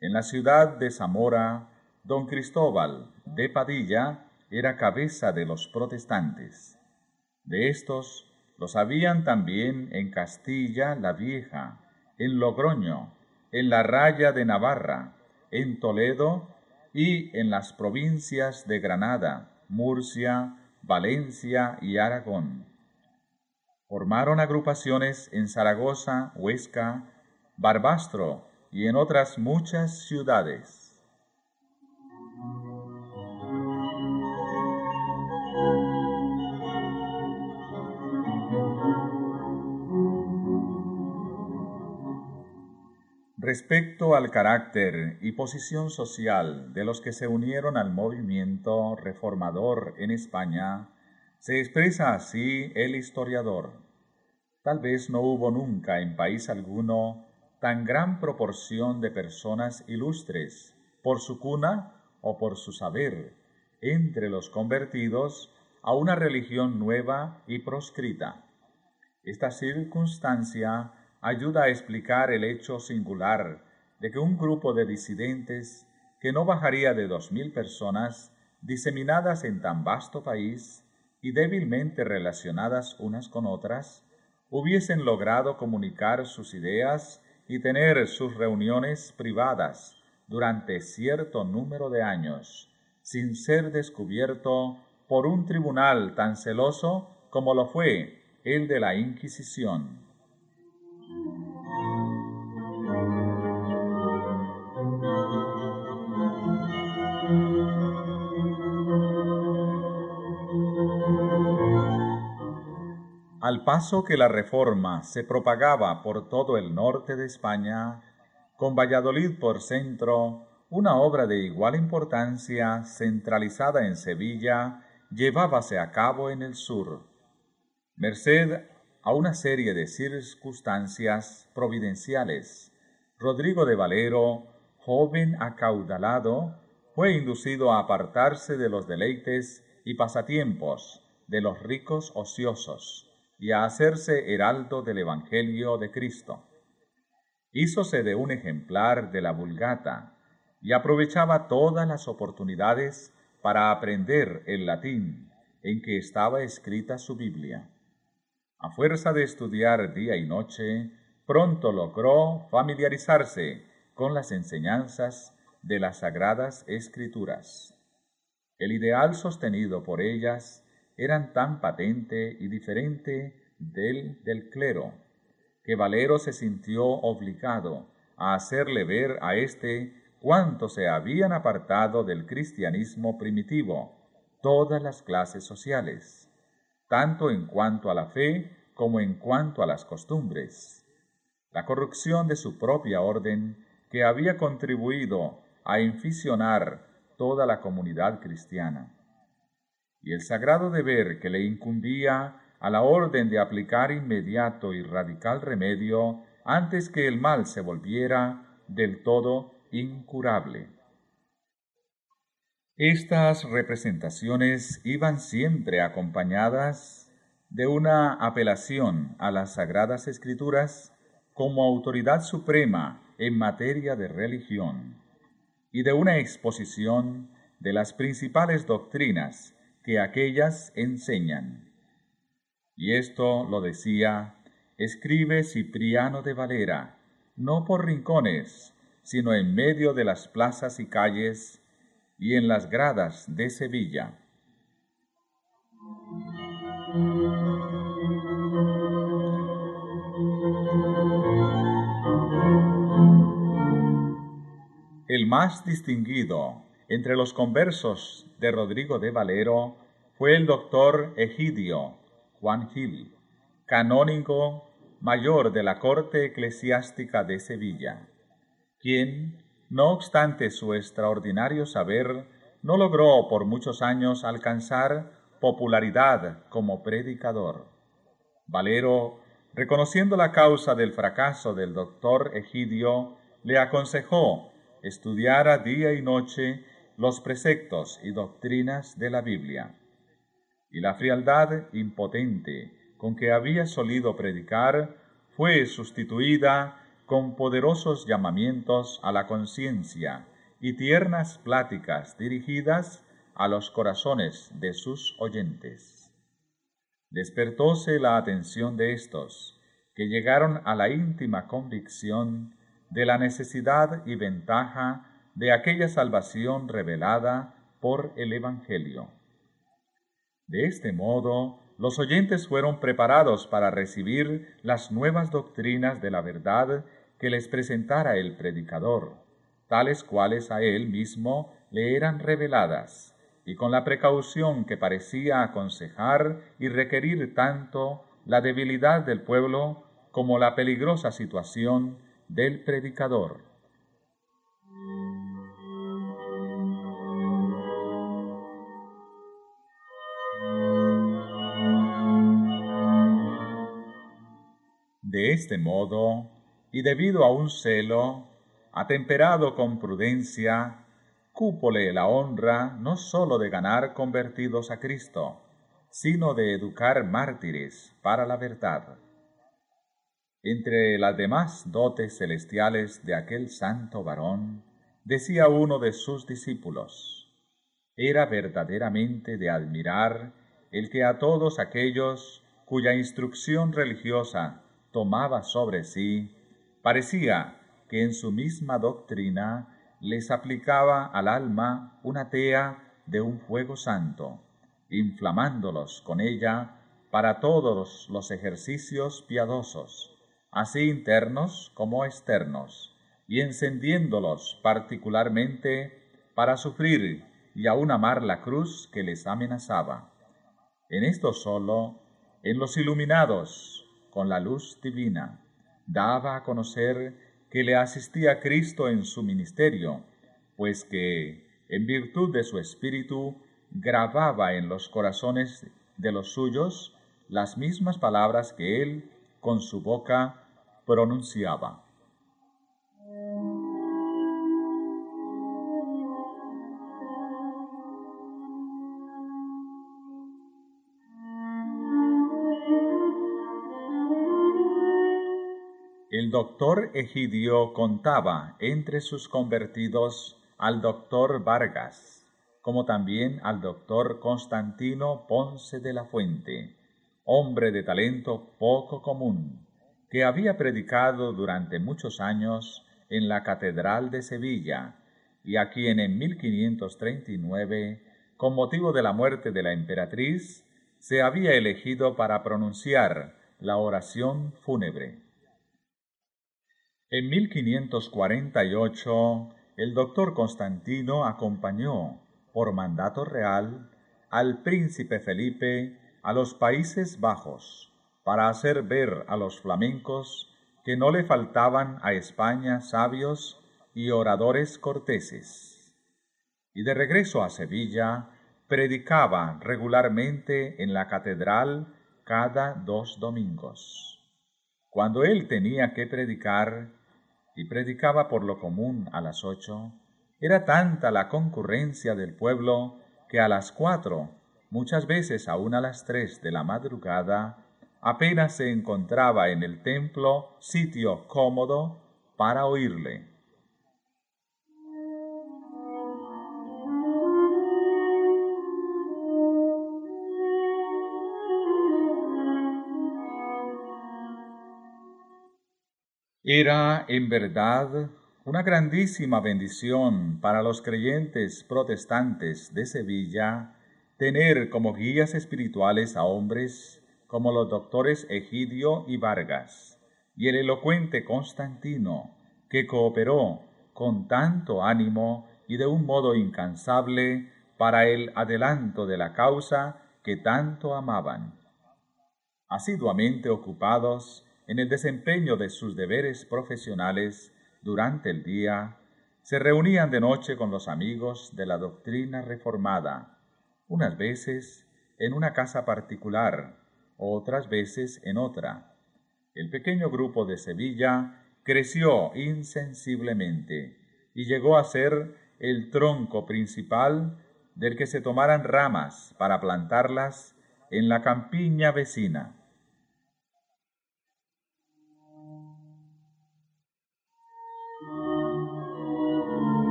En la ciudad de Zamora, don Cristóbal de Padilla era cabeza de los protestantes. De estos los habían también en Castilla la Vieja, en Logroño, en la Raya de Navarra, en Toledo y en las provincias de Granada, Murcia, Valencia y Aragón. Formaron agrupaciones en Zaragoza, Huesca, Barbastro y en otras muchas ciudades. Respecto al carácter y posición social de los que se unieron al movimiento reformador en España, Se expresa así el historiador. Tal vez no hubo nunca en país alguno tan gran proporción de personas ilustres, por su cuna o por su saber, entre los convertidos a una religión nueva y proscrita. Esta circunstancia ayuda a explicar el hecho singular de que un grupo de disidentes que no bajaría de dos mil personas, diseminadas en tan vasto país y débilmente relacionadas unas con otras, hubiesen logrado comunicar sus ideas y tener sus reuniones privadas durante cierto número de años, sin ser descubierto por un tribunal tan celoso como lo fue el de la Inquisición. Al paso que la reforma se propagaba por todo el norte de España, con Valladolid por centro, una obra de igual importancia, centralizada en Sevilla, llevábase a cabo en el sur. Merced a una serie de circunstancias providenciales, Rodrigo de Valero, joven acaudalado, fue inducido a apartarse de los deleites y pasatiempos de los ricos ociosos y a hacerse heraldo del Evangelio de Cristo. Hízose de un ejemplar de la Vulgata y aprovechaba todas las oportunidades para aprender el latín en que estaba escrita su Biblia. A fuerza de estudiar día y noche, pronto logró familiarizarse con las enseñanzas de las sagradas escrituras. El ideal sostenido por ellas eran tan patente y diferente del del clero, que Valero se sintió obligado a hacerle ver a éste cuánto se habían apartado del cristianismo primitivo todas las clases sociales, tanto en cuanto a la fe como en cuanto a las costumbres. La corrupción de su propia orden, que había contribuido a inficionar toda la comunidad cristiana y el sagrado deber que le incumbía a la orden de aplicar inmediato y radical remedio antes que el mal se volviera del todo incurable. Estas representaciones iban siempre acompañadas de una apelación a las sagradas escrituras como autoridad suprema en materia de religión y de una exposición de las principales doctrinas que aquellas enseñan. Y esto lo decía, escribe Cipriano de Valera, no por rincones, sino en medio de las plazas y calles y en las gradas de Sevilla. El más distinguido entre los conversos de Rodrigo de Valero fue el doctor Egidio Juan Gil, canónigo mayor de la corte eclesiástica de Sevilla, quien, no obstante su extraordinario saber, no logró por muchos años alcanzar popularidad como predicador. Valero, reconociendo la causa del fracaso del doctor Egidio, le aconsejó estudiar día y noche los preceptos y doctrinas de la Biblia, y la frialdad impotente con que había solido predicar fue sustituida con poderosos llamamientos a la conciencia y tiernas pláticas dirigidas a los corazones de sus oyentes. Despertóse la atención de estos, que llegaron a la íntima convicción de la necesidad y ventaja de aquella salvación revelada por el Evangelio. De este modo, los oyentes fueron preparados para recibir las nuevas doctrinas de la verdad que les presentara el predicador, tales cuales a él mismo le eran reveladas, y con la precaución que parecía aconsejar y requerir tanto la debilidad del pueblo como la peligrosa situación del predicador. De este modo, y debido a un celo, atemperado con prudencia, cúpole la honra no sólo de ganar convertidos a Cristo, sino de educar mártires para la verdad. Entre las demás dotes celestiales de aquel santo varón, decía uno de sus discípulos, era verdaderamente de admirar el que a todos aquellos cuya instrucción religiosa tomaba sobre sí, parecía que en su misma doctrina les aplicaba al alma una tea de un fuego santo, inflamándolos con ella para todos los ejercicios piadosos, así internos como externos, y encendiéndolos particularmente para sufrir y aún amar la cruz que les amenazaba. En esto solo, en los iluminados con la luz divina, daba a conocer que le asistía Cristo en su ministerio, pues que, en virtud de su espíritu, grababa en los corazones de los suyos las mismas palabras que él con su boca pronunciaba. El doctor Egidio contaba entre sus convertidos al doctor Vargas, como también al doctor Constantino Ponce de la Fuente, hombre de talento poco común, que había predicado durante muchos años en la Catedral de Sevilla y a quien en 1539, con motivo de la muerte de la emperatriz, se había elegido para pronunciar la oración fúnebre. En 1548, el doctor Constantino acompañó, por mandato real, al príncipe Felipe a los Países Bajos, para hacer ver a los flamencos que no le faltaban a España sabios y oradores corteses. Y de regreso a Sevilla, predicaba regularmente en la catedral cada dos domingos. Cuando él tenía que predicar, y predicaba por lo común a las ocho, era tanta la concurrencia del pueblo que a las cuatro, muchas veces aún a las tres de la madrugada, apenas se encontraba en el templo sitio cómodo para oírle. Era, en verdad, una grandísima bendición para los creyentes protestantes de Sevilla tener como guías espirituales a hombres como los doctores Egidio y Vargas y el elocuente Constantino, que cooperó con tanto ánimo y de un modo incansable para el adelanto de la causa que tanto amaban. Asiduamente ocupados en el desempeño de sus deberes profesionales durante el día, se reunían de noche con los amigos de la doctrina reformada, unas veces en una casa particular, otras veces en otra. El pequeño grupo de Sevilla creció insensiblemente y llegó a ser el tronco principal del que se tomaran ramas para plantarlas en la campiña vecina.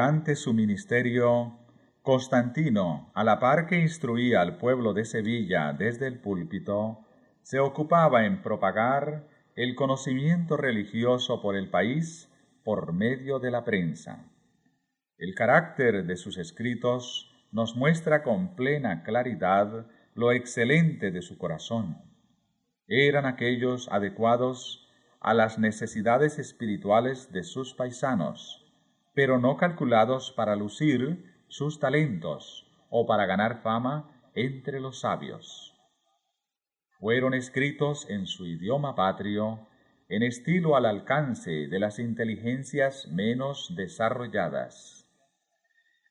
Durante su ministerio, Constantino, a la par que instruía al pueblo de Sevilla desde el púlpito, se ocupaba en propagar el conocimiento religioso por el país por medio de la prensa. El carácter de sus escritos nos muestra con plena claridad lo excelente de su corazón. Eran aquellos adecuados a las necesidades espirituales de sus paisanos, pero no calculados para lucir sus talentos o para ganar fama entre los sabios. Fueron escritos en su idioma patrio en estilo al alcance de las inteligencias menos desarrolladas.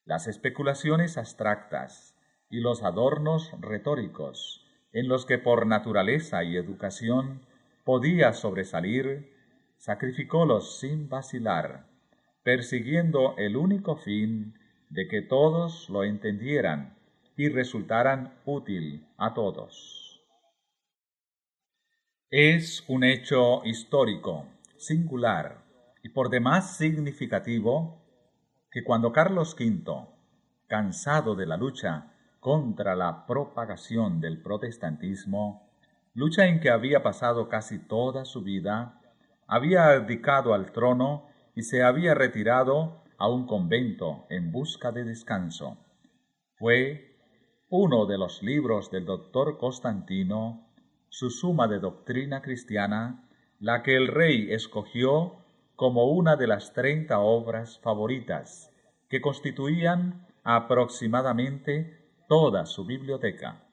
Las especulaciones abstractas y los adornos retóricos en los que por naturaleza y educación podía sobresalir, sacrificólos sin vacilar, persiguiendo el único fin de que todos lo entendieran y resultaran útil a todos. Es un hecho histórico, singular y por demás significativo que cuando Carlos V, cansado de la lucha contra la propagación del protestantismo, lucha en que había pasado casi toda su vida, había abdicado al trono y se había retirado a un convento en busca de descanso. Fue uno de los libros del doctor Constantino, su suma de doctrina cristiana, la que el rey escogió como una de las treinta obras favoritas que constituían aproximadamente toda su biblioteca.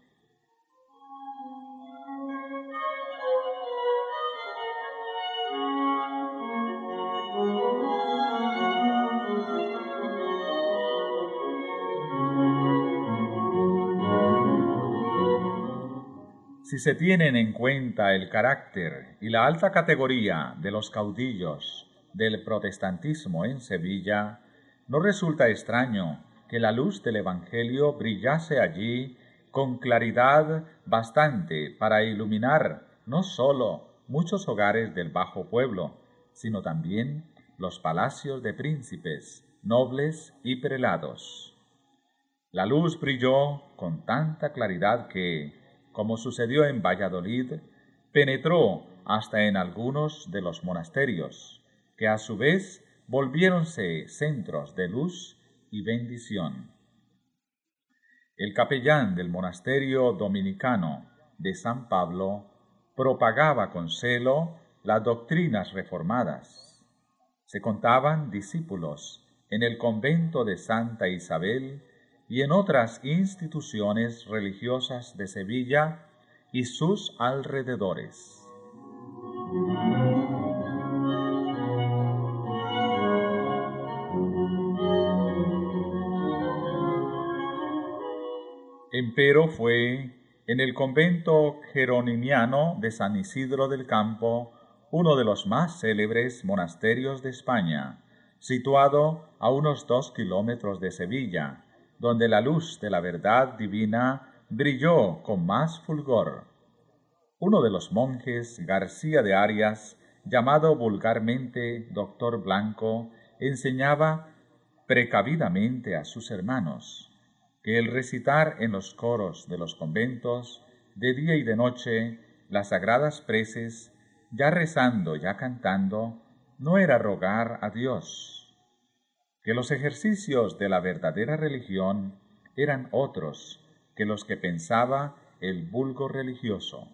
Si se tienen en cuenta el carácter y la alta categoría de los caudillos del protestantismo en Sevilla, no resulta extraño que la luz del Evangelio brillase allí con claridad bastante para iluminar no sólo muchos hogares del bajo pueblo, sino también los palacios de príncipes, nobles y prelados. La luz brilló con tanta claridad que, como sucedió en Valladolid, penetró hasta en algunos de los monasterios, que a su vez volviéronse centros de luz y bendición. El capellán del monasterio dominicano de San Pablo propagaba con celo las doctrinas reformadas. Se contaban discípulos en el convento de Santa Isabel y en otras instituciones religiosas de Sevilla y sus alrededores. Empero fue en el convento jeronimiano de San Isidro del Campo uno de los más célebres monasterios de España, situado a unos dos kilómetros de Sevilla, donde la luz de la verdad divina brilló con más fulgor. Uno de los monjes, García de Arias, llamado vulgarmente Doctor Blanco, enseñaba precavidamente a sus hermanos que el recitar en los coros de los conventos, de día y de noche, las sagradas preces, ya rezando, ya cantando, no era rogar a Dios, que los ejercicios de la verdadera religión eran otros que los que pensaba el vulgo religioso,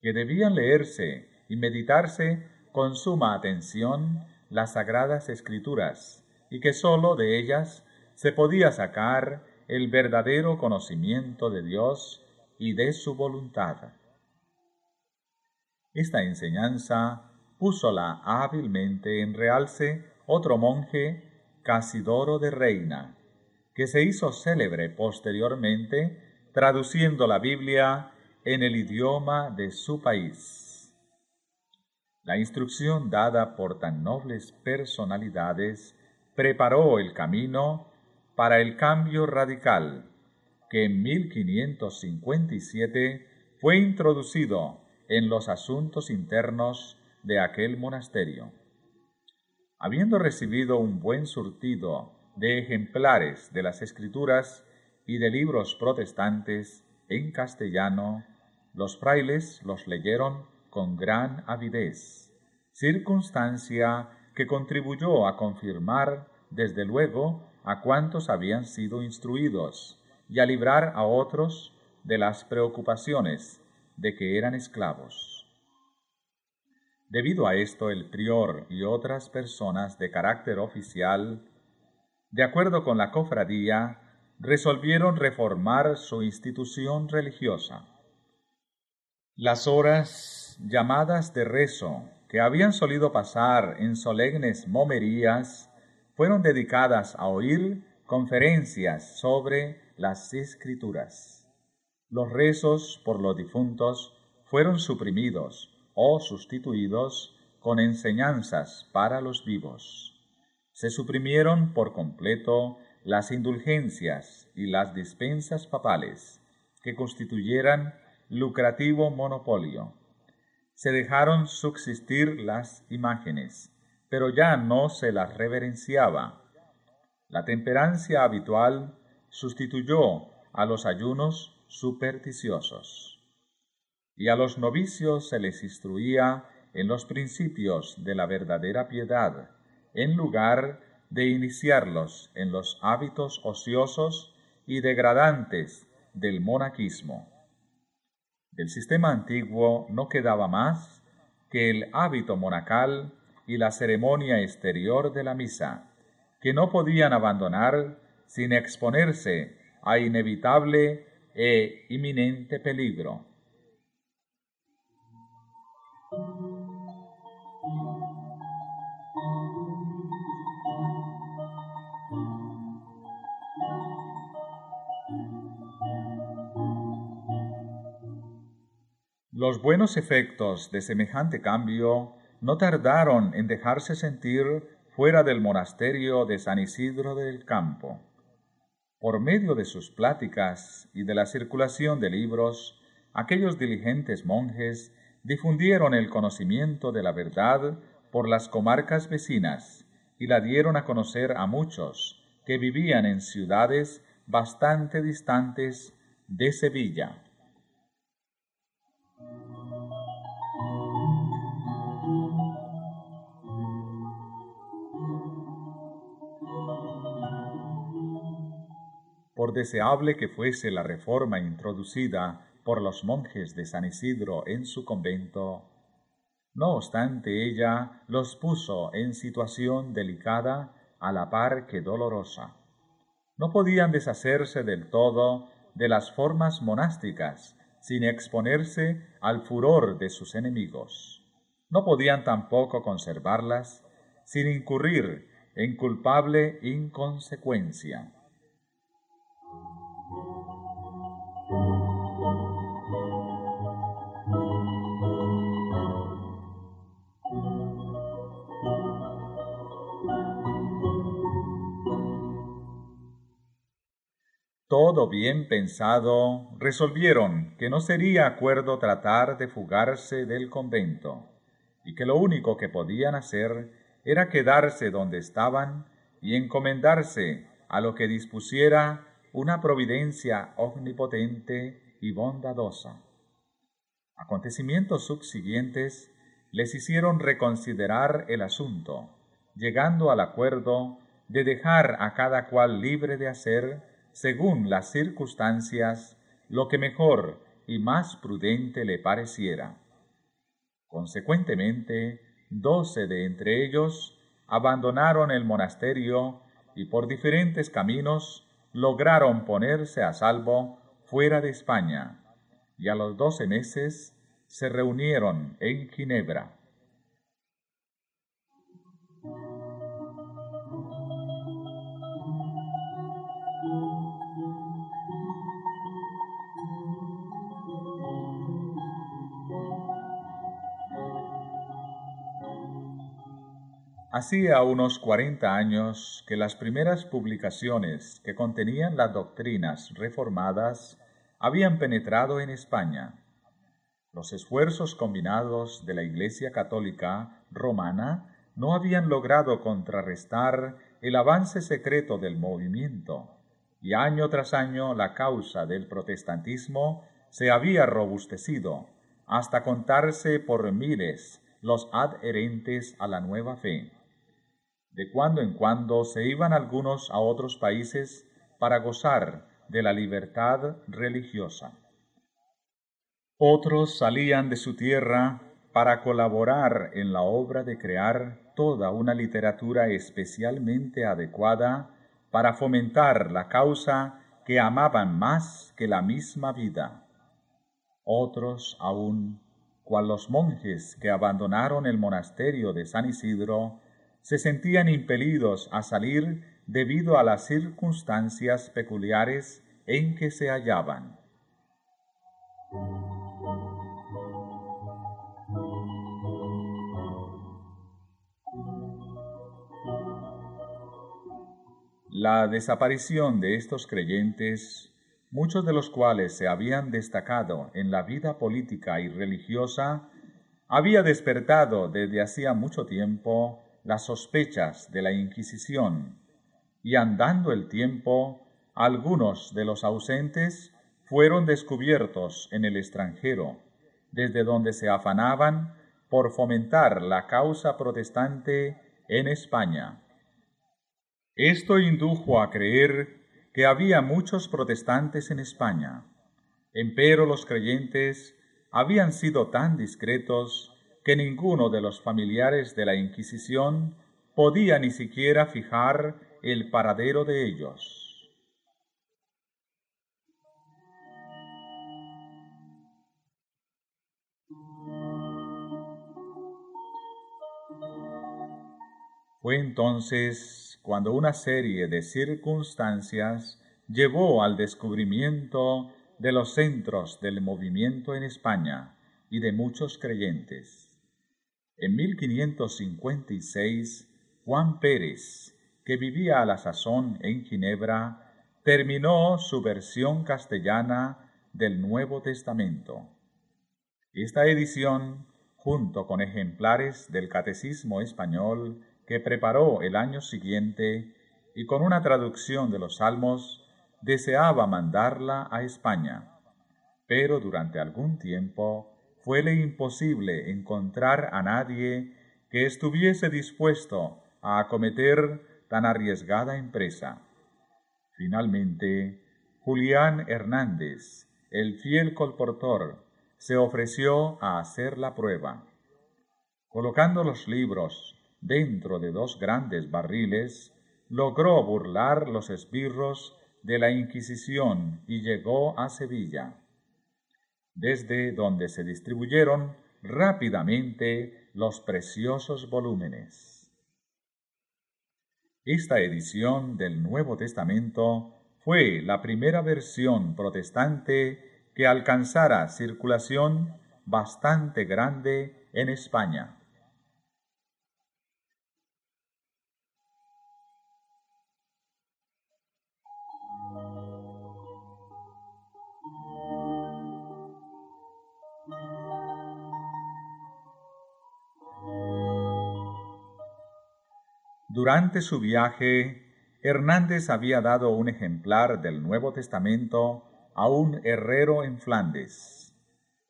que debían leerse y meditarse con suma atención las sagradas escrituras, y que sólo de ellas se podía sacar el verdadero conocimiento de Dios y de su voluntad. Esta enseñanza púsola hábilmente en realce otro monje, Casidoro de Reina, que se hizo célebre posteriormente traduciendo la Biblia en el idioma de su país. La instrucción dada por tan nobles personalidades preparó el camino para el cambio radical que en 1557 fue introducido en los asuntos internos de aquel monasterio. Habiendo recibido un buen surtido de ejemplares de las escrituras y de libros protestantes en castellano, los frailes los leyeron con gran avidez, circunstancia que contribuyó a confirmar desde luego a cuantos habían sido instruidos y a librar a otros de las preocupaciones de que eran esclavos. Debido a esto, el prior y otras personas de carácter oficial, de acuerdo con la cofradía, resolvieron reformar su institución religiosa. Las horas llamadas de rezo que habían solido pasar en solemnes momerías, fueron dedicadas a oír conferencias sobre las escrituras. Los rezos por los difuntos fueron suprimidos o sustituidos con enseñanzas para los vivos. Se suprimieron por completo las indulgencias y las dispensas papales que constituyeran lucrativo monopolio. Se dejaron subsistir las imágenes, pero ya no se las reverenciaba. La temperancia habitual sustituyó a los ayunos supersticiosos. Y a los novicios se les instruía en los principios de la verdadera piedad, en lugar de iniciarlos en los hábitos ociosos y degradantes del monaquismo. Del sistema antiguo no quedaba más que el hábito monacal y la ceremonia exterior de la misa, que no podían abandonar sin exponerse a inevitable e inminente peligro. Los buenos efectos de semejante cambio no tardaron en dejarse sentir fuera del monasterio de San Isidro del Campo. Por medio de sus pláticas y de la circulación de libros, aquellos diligentes monjes difundieron el conocimiento de la verdad por las comarcas vecinas y la dieron a conocer a muchos que vivían en ciudades bastante distantes de Sevilla. Por deseable que fuese la reforma introducida por los monjes de San Isidro en su convento, no obstante ella los puso en situación delicada a la par que dolorosa. No podían deshacerse del todo de las formas monásticas sin exponerse al furor de sus enemigos. No podían tampoco conservarlas sin incurrir en culpable inconsecuencia. Bien pensado, resolvieron que no sería acuerdo tratar de fugarse del convento, y que lo único que podían hacer era quedarse donde estaban y encomendarse a lo que dispusiera una providencia omnipotente y bondadosa. Acontecimientos subsiguientes les hicieron reconsiderar el asunto, llegando al acuerdo de dejar a cada cual libre de hacer según las circunstancias, lo que mejor y más prudente le pareciera. Consecuentemente, doce de entre ellos abandonaron el monasterio y por diferentes caminos lograron ponerse a salvo fuera de España, y a los doce meses se reunieron en Ginebra. Hacía unos cuarenta años que las primeras publicaciones que contenían las doctrinas reformadas habían penetrado en España. Los esfuerzos combinados de la Iglesia Católica romana no habían logrado contrarrestar el avance secreto del movimiento, y año tras año la causa del protestantismo se había robustecido, hasta contarse por miles los adherentes a la nueva fe. De cuando en cuando se iban algunos a otros países para gozar de la libertad religiosa. Otros salían de su tierra para colaborar en la obra de crear toda una literatura especialmente adecuada para fomentar la causa que amaban más que la misma vida. Otros aún, cual los monjes que abandonaron el monasterio de San Isidro se sentían impelidos a salir debido a las circunstancias peculiares en que se hallaban. La desaparición de estos creyentes, muchos de los cuales se habían destacado en la vida política y religiosa, había despertado desde hacía mucho tiempo las sospechas de la Inquisición, y andando el tiempo, algunos de los ausentes fueron descubiertos en el extranjero, desde donde se afanaban por fomentar la causa protestante en España. Esto indujo a creer que había muchos protestantes en España. Empero los creyentes habían sido tan discretos que ninguno de los familiares de la Inquisición podía ni siquiera fijar el paradero de ellos. Fue entonces cuando una serie de circunstancias llevó al descubrimiento de los centros del movimiento en España y de muchos creyentes. En 1556, Juan Pérez, que vivía a la sazón en Ginebra, terminó su versión castellana del Nuevo Testamento. Esta edición, junto con ejemplares del Catecismo español, que preparó el año siguiente y con una traducción de los salmos deseaba mandarla a España, pero durante algún tiempo fuele imposible encontrar a nadie que estuviese dispuesto a acometer tan arriesgada empresa. Finalmente, Julián Hernández, el fiel colportor, se ofreció a hacer la prueba. Colocando los libros dentro de dos grandes barriles, logró burlar los esbirros de la Inquisición y llegó a Sevilla, desde donde se distribuyeron rápidamente los preciosos volúmenes. Esta edición del Nuevo Testamento fue la primera versión protestante que alcanzara circulación bastante grande en España. Durante su viaje, Hernández había dado un ejemplar del Nuevo Testamento a un herrero en Flandes.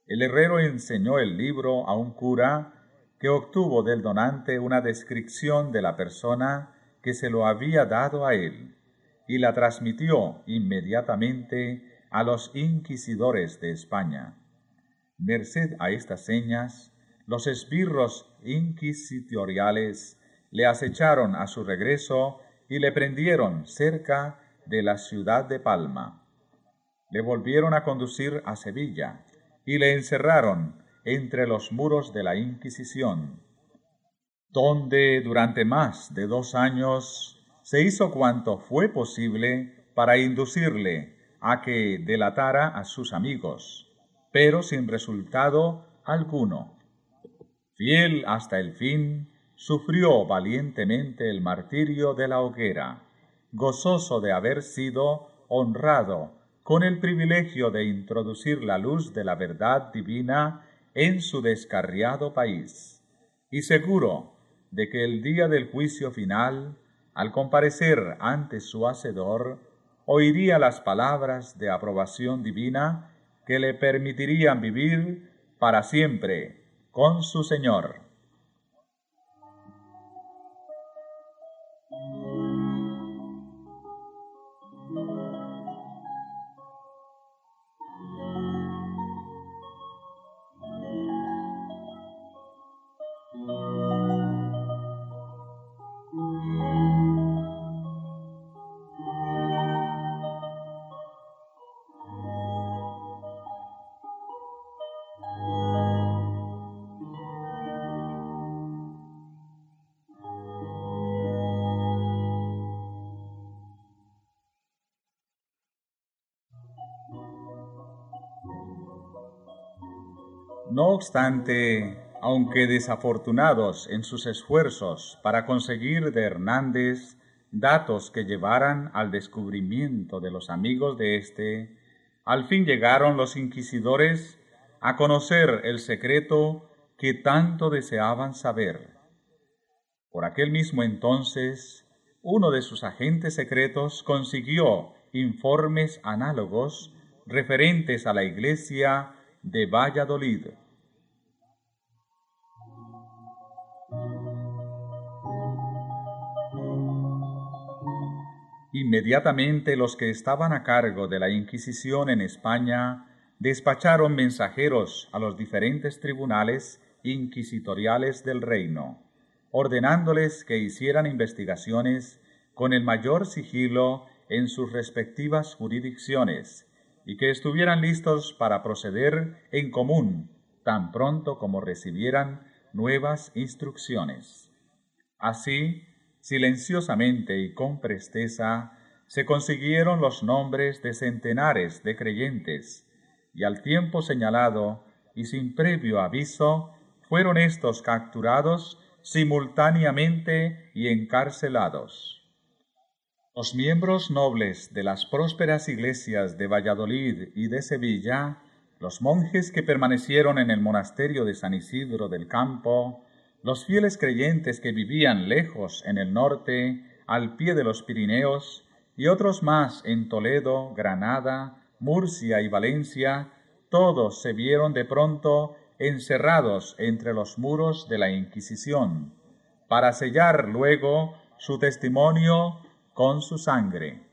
El herrero enseñó el libro a un cura que obtuvo del donante una descripción de la persona que se lo había dado a él y la transmitió inmediatamente a los inquisidores de España. Merced a estas señas, los esbirros inquisitoriales le acecharon a su regreso y le prendieron cerca de la ciudad de Palma. Le volvieron a conducir a Sevilla y le encerraron entre los muros de la Inquisición, donde durante más de dos años se hizo cuanto fue posible para inducirle a que delatara a sus amigos, pero sin resultado alguno. Fiel hasta el fin, sufrió valientemente el martirio de la hoguera, gozoso de haber sido honrado con el privilegio de introducir la luz de la verdad divina en su descarriado país, y seguro de que el día del juicio final, al comparecer ante su Hacedor, oiría las palabras de aprobación divina que le permitirían vivir para siempre con su Señor. Obstante, aunque desafortunados en sus esfuerzos para conseguir de Hernández datos que llevaran al descubrimiento de los amigos de éste, al fin llegaron los inquisidores a conocer el secreto que tanto deseaban saber. Por aquel mismo entonces, uno de sus agentes secretos consiguió informes análogos referentes a la iglesia de Valladolid. Inmediatamente los que estaban a cargo de la Inquisición en España despacharon mensajeros a los diferentes tribunales inquisitoriales del reino, ordenándoles que hicieran investigaciones con el mayor sigilo en sus respectivas jurisdicciones y que estuvieran listos para proceder en común tan pronto como recibieran nuevas instrucciones. Así, silenciosamente y con presteza, se consiguieron los nombres de centenares de creyentes, y al tiempo señalado y sin previo aviso, fueron estos capturados simultáneamente y encarcelados. Los miembros nobles de las prósperas iglesias de Valladolid y de Sevilla, los monjes que permanecieron en el monasterio de San Isidro del Campo, los fieles creyentes que vivían lejos en el norte, al pie de los Pirineos, y otros más en Toledo, Granada, Murcia y Valencia, todos se vieron de pronto encerrados entre los muros de la Inquisición, para sellar luego su testimonio con su sangre.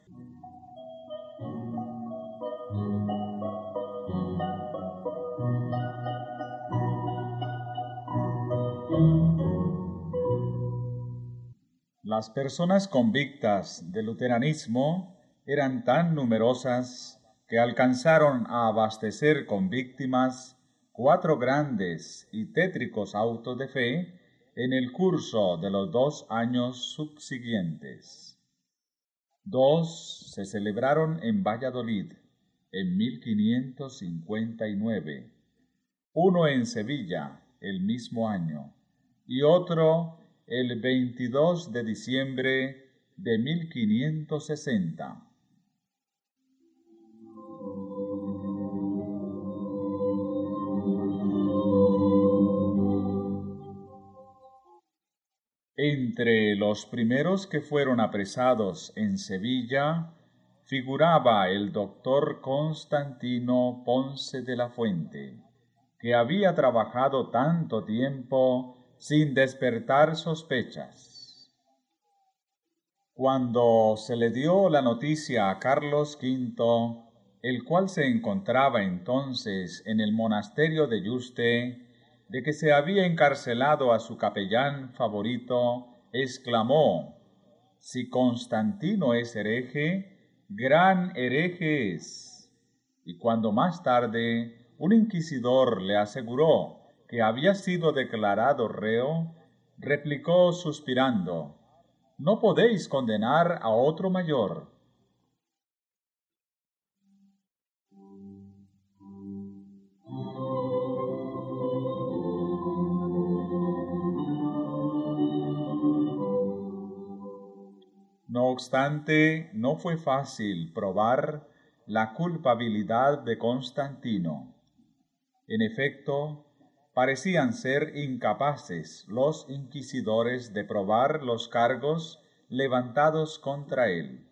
Las personas convictas del luteranismo eran tan numerosas que alcanzaron a abastecer con víctimas cuatro grandes y tétricos autos de fe en el curso de los dos años subsiguientes. Dos se celebraron en Valladolid en 1559, uno en Sevilla el mismo año y otro el 22 de diciembre de 1560. Entre los primeros que fueron apresados en Sevilla figuraba el doctor Constantino Ponce de la Fuente, que había trabajado tanto tiempo sin despertar sospechas. Cuando se le dio la noticia a Carlos V, el cual se encontraba entonces en el monasterio de Yuste, de que se había encarcelado a su capellán favorito, exclamó, Si Constantino es hereje, gran hereje es. Y cuando más tarde un inquisidor le aseguró que había sido declarado reo, replicó suspirando, No podéis condenar a otro mayor No obstante, no fue fácil probar la culpabilidad de Constantino. En efecto, parecían ser incapaces los inquisidores de probar los cargos levantados contra él,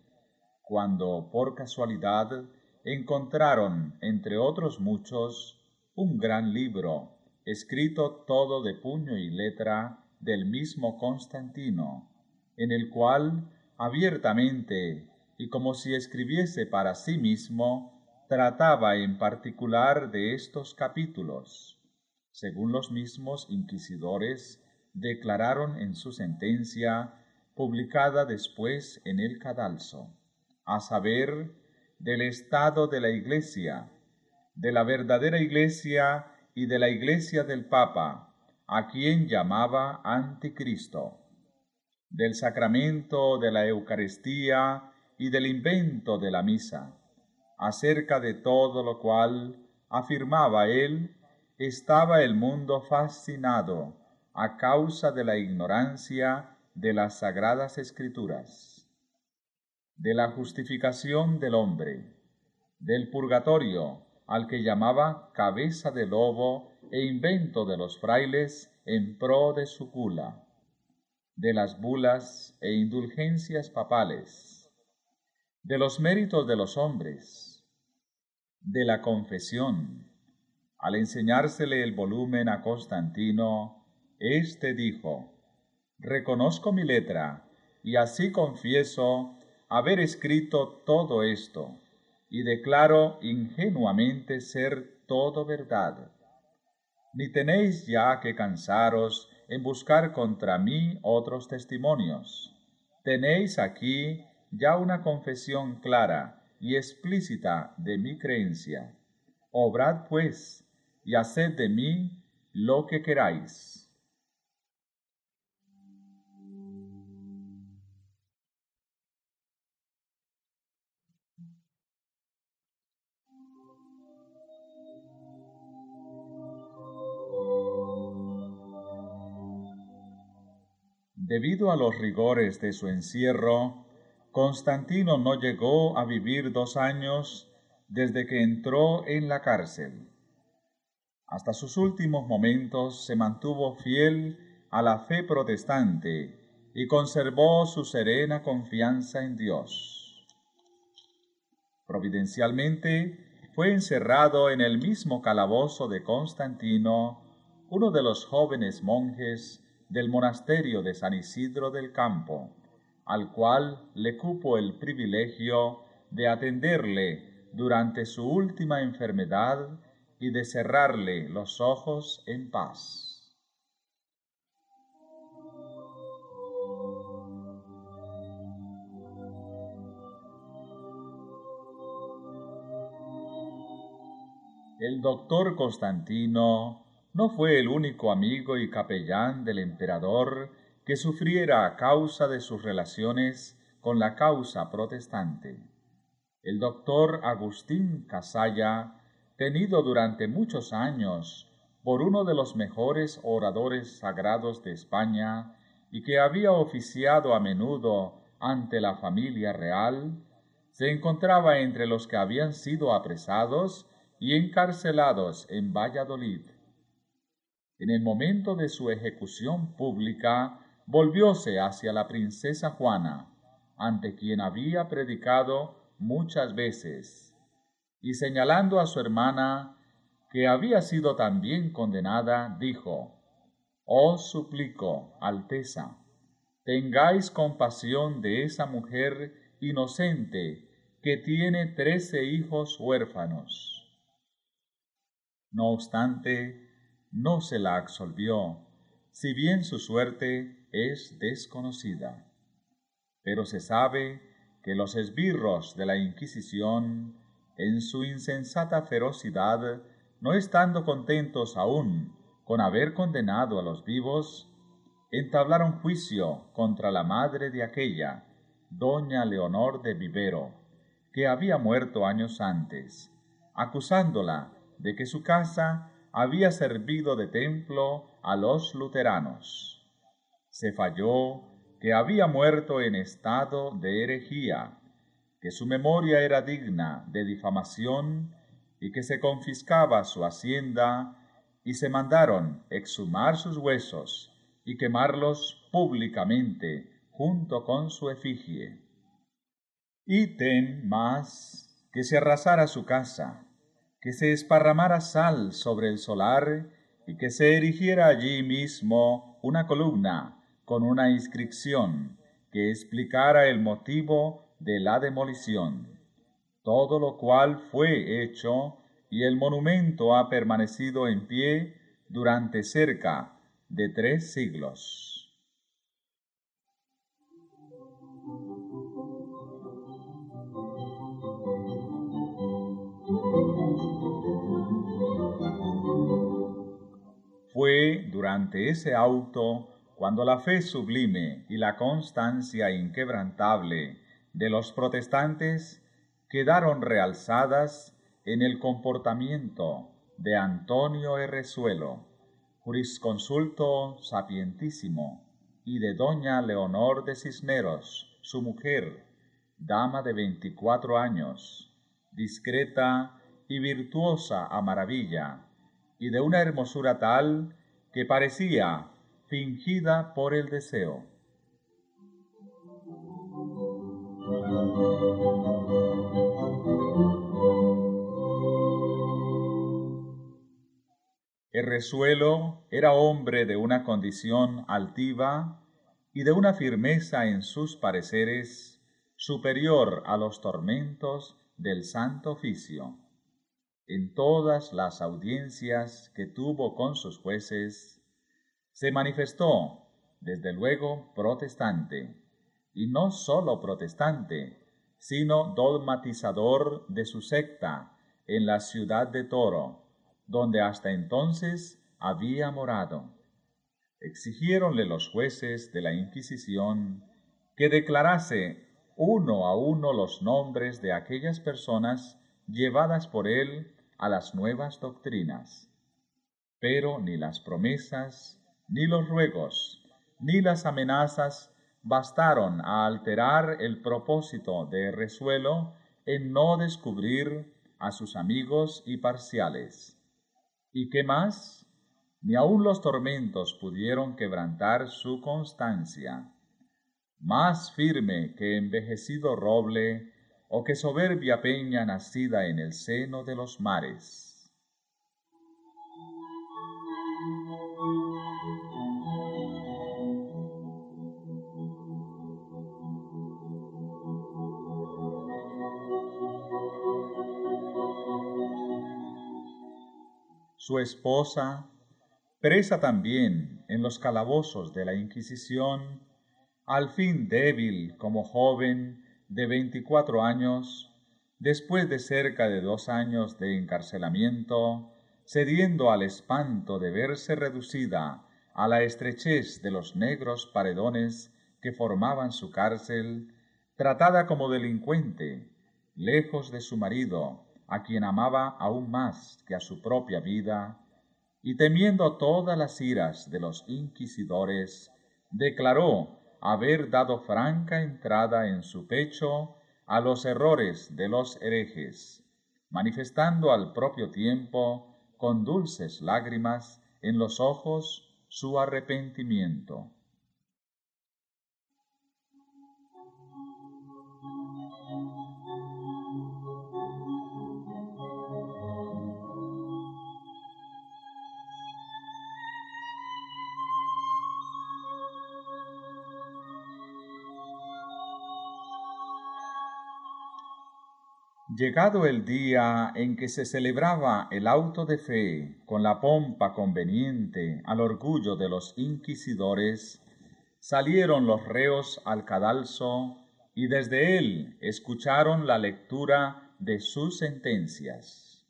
cuando por casualidad encontraron, entre otros muchos, un gran libro, escrito todo de puño y letra del mismo Constantino, en el cual abiertamente y como si escribiese para sí mismo, trataba en particular de estos capítulos. Según los mismos inquisidores declararon en su sentencia, publicada después en el cadalso, a saber, del estado de la Iglesia, de la verdadera Iglesia y de la Iglesia del Papa, a quien llamaba Anticristo del sacramento de la Eucaristía y del invento de la misa, acerca de todo lo cual afirmaba él estaba el mundo fascinado a causa de la ignorancia de las sagradas escrituras, de la justificación del hombre, del purgatorio al que llamaba cabeza de lobo e invento de los frailes en pro de su cula, de las bulas e indulgencias papales, de los méritos de los hombres, de la confesión. Al enseñársele el volumen a Constantino, este dijo, Reconozco mi letra, y así confieso haber escrito todo esto, y declaro ingenuamente ser todo verdad. Ni tenéis ya que cansaros en buscar contra mí otros testimonios. Tenéis aquí ya una confesión clara y explícita de mi creencia. Obrad pues, y haced de mí lo que queráis. Debido a los rigores de su encierro, Constantino no llegó a vivir dos años desde que entró en la cárcel. Hasta sus últimos momentos se mantuvo fiel a la fe protestante y conservó su serena confianza en Dios. Providencialmente fue encerrado en el mismo calabozo de Constantino uno de los jóvenes monjes del monasterio de San Isidro del Campo, al cual le cupo el privilegio de atenderle durante su última enfermedad y de cerrarle los ojos en paz. El doctor Constantino no fue el único amigo y capellán del emperador que sufriera a causa de sus relaciones con la causa protestante. El doctor Agustín Casalla, tenido durante muchos años por uno de los mejores oradores sagrados de España y que había oficiado a menudo ante la familia real, se encontraba entre los que habían sido apresados y encarcelados en Valladolid. En el momento de su ejecución pública, volvióse hacia la princesa Juana, ante quien había predicado muchas veces, y señalando a su hermana, que había sido también condenada, dijo, Os suplico, Alteza, tengáis compasión de esa mujer inocente que tiene trece hijos huérfanos. No obstante, no se la absolvió, si bien su suerte es desconocida. Pero se sabe que los esbirros de la Inquisición, en su insensata ferocidad, no estando contentos aún con haber condenado a los vivos, entablaron juicio contra la madre de aquella, doña Leonor de Vivero, que había muerto años antes, acusándola de que su casa había servido de templo a los luteranos. Se falló que había muerto en estado de herejía, que su memoria era digna de difamación y que se confiscaba su hacienda y se mandaron exhumar sus huesos y quemarlos públicamente junto con su efigie. ten más que se arrasara su casa, que se esparramara sal sobre el solar y que se erigiera allí mismo una columna con una inscripción que explicara el motivo de la demolición. Todo lo cual fue hecho y el monumento ha permanecido en pie durante cerca de tres siglos. Fue durante ese auto cuando la fe sublime y la constancia inquebrantable de los protestantes quedaron realzadas en el comportamiento de Antonio Errezuelo, jurisconsulto sapientísimo, y de doña Leonor de Cisneros, su mujer, dama de veinticuatro años, discreta y virtuosa a maravilla, y de una hermosura tal que parecía fingida por el deseo. El resuelo era hombre de una condición altiva y de una firmeza en sus pareceres superior a los tormentos del santo oficio. En todas las audiencias que tuvo con sus jueces, se manifestó, desde luego, protestante, y no sólo protestante, sino dogmatizador de su secta en la ciudad de Toro, donde hasta entonces había morado. Exigieronle los jueces de la Inquisición que declarase uno a uno los nombres de aquellas personas llevadas por él a las nuevas doctrinas. Pero ni las promesas, ni los ruegos, ni las amenazas bastaron a alterar el propósito de Resuelo en no descubrir a sus amigos y parciales. ¿Y qué más? Ni aun los tormentos pudieron quebrantar su constancia. Más firme que envejecido roble o que soberbia peña nacida en el seno de los mares. Su esposa, presa también en los calabozos de la Inquisición, al fin débil como joven de veinticuatro años, después de cerca de dos años de encarcelamiento, cediendo al espanto de verse reducida a la estrechez de los negros paredones que formaban su cárcel, tratada como delincuente, lejos de su marido, a quien amaba aún más que a su propia vida, y temiendo todas las iras de los inquisidores, declaró haber dado franca entrada en su pecho a los errores de los herejes, manifestando al propio tiempo, con dulces lágrimas en los ojos, su arrepentimiento. Llegado el día en que se celebraba el auto de fe con la pompa conveniente al orgullo de los inquisidores, salieron los reos al cadalso y desde él escucharon la lectura de sus sentencias.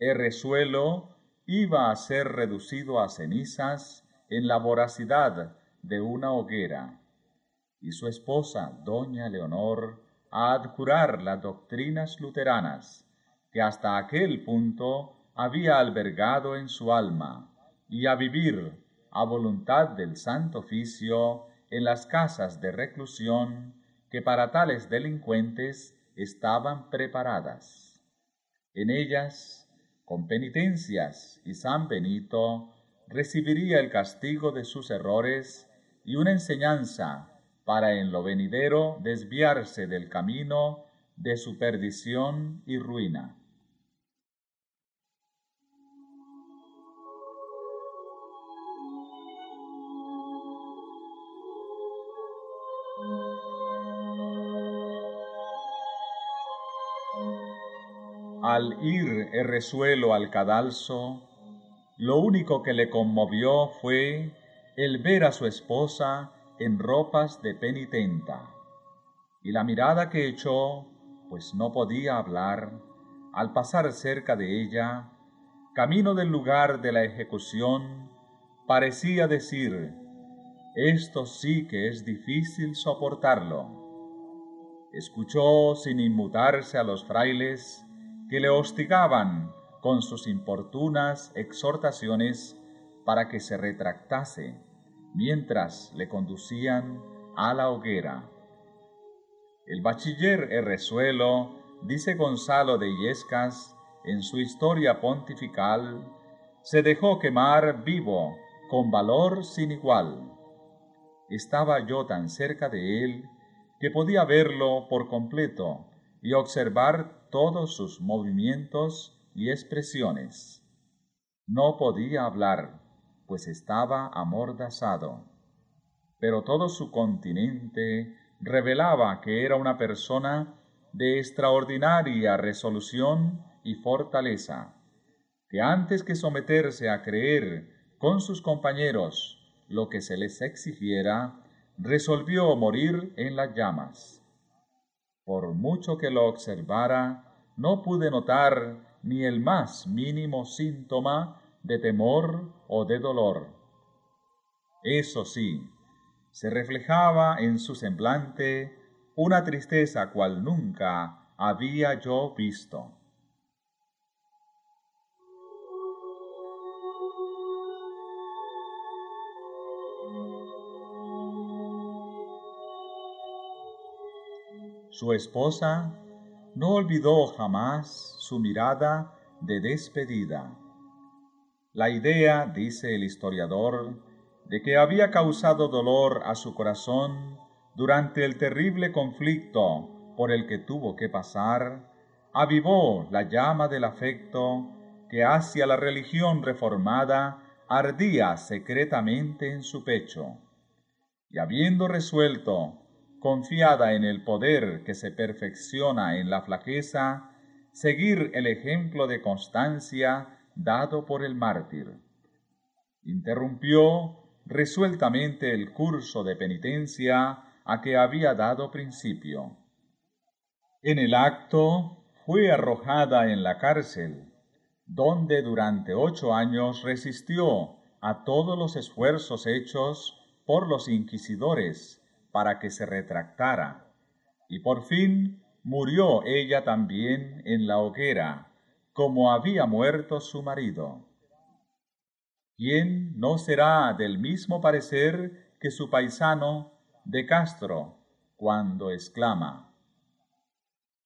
El resuelo iba a ser reducido a cenizas en la voracidad de una hoguera, y su esposa, doña Leonor, a adjurar las doctrinas luteranas que hasta aquel punto había albergado en su alma y a vivir a voluntad del santo oficio en las casas de reclusión que para tales delincuentes estaban preparadas. En ellas, con penitencias y San Benito, recibiría el castigo de sus errores y una enseñanza para en lo venidero desviarse del camino de su perdición y ruina. Al ir el resuelo al cadalso, lo único que le conmovió fue el ver a su esposa en ropas de penitenta. Y la mirada que echó, pues no podía hablar, al pasar cerca de ella, camino del lugar de la ejecución, parecía decir, esto sí que es difícil soportarlo. Escuchó sin inmutarse a los frailes que le hostigaban con sus importunas exhortaciones para que se retractase, mientras le conducían a la hoguera. El bachiller Errezuelo, dice Gonzalo de Illescas en su historia pontifical, se dejó quemar vivo, con valor sin igual. Estaba yo tan cerca de él que podía verlo por completo y observar todos sus movimientos y expresiones. No podía hablar, pues estaba amordazado, pero todo su continente revelaba que era una persona de extraordinaria resolución y fortaleza, que antes que someterse a creer con sus compañeros lo que se les exigiera, resolvió morir en las llamas. Por mucho que lo observara, no pude notar ni el más mínimo síntoma de temor o de dolor. Eso sí, se reflejaba en su semblante una tristeza cual nunca había yo visto. Su esposa no olvidó jamás su mirada de despedida. La idea, dice el historiador, de que había causado dolor a su corazón durante el terrible conflicto por el que tuvo que pasar, avivó la llama del afecto que hacia la religión reformada ardía secretamente en su pecho. Y habiendo resuelto confiada en el poder que se perfecciona en la flaqueza, seguir el ejemplo de constancia dado por el mártir. Interrumpió resueltamente el curso de penitencia a que había dado principio. En el acto fue arrojada en la cárcel, donde durante ocho años resistió a todos los esfuerzos hechos por los inquisidores para que se retractara. Y por fin murió ella también en la hoguera, como había muerto su marido. ¿Quién no será del mismo parecer que su paisano de Castro cuando exclama,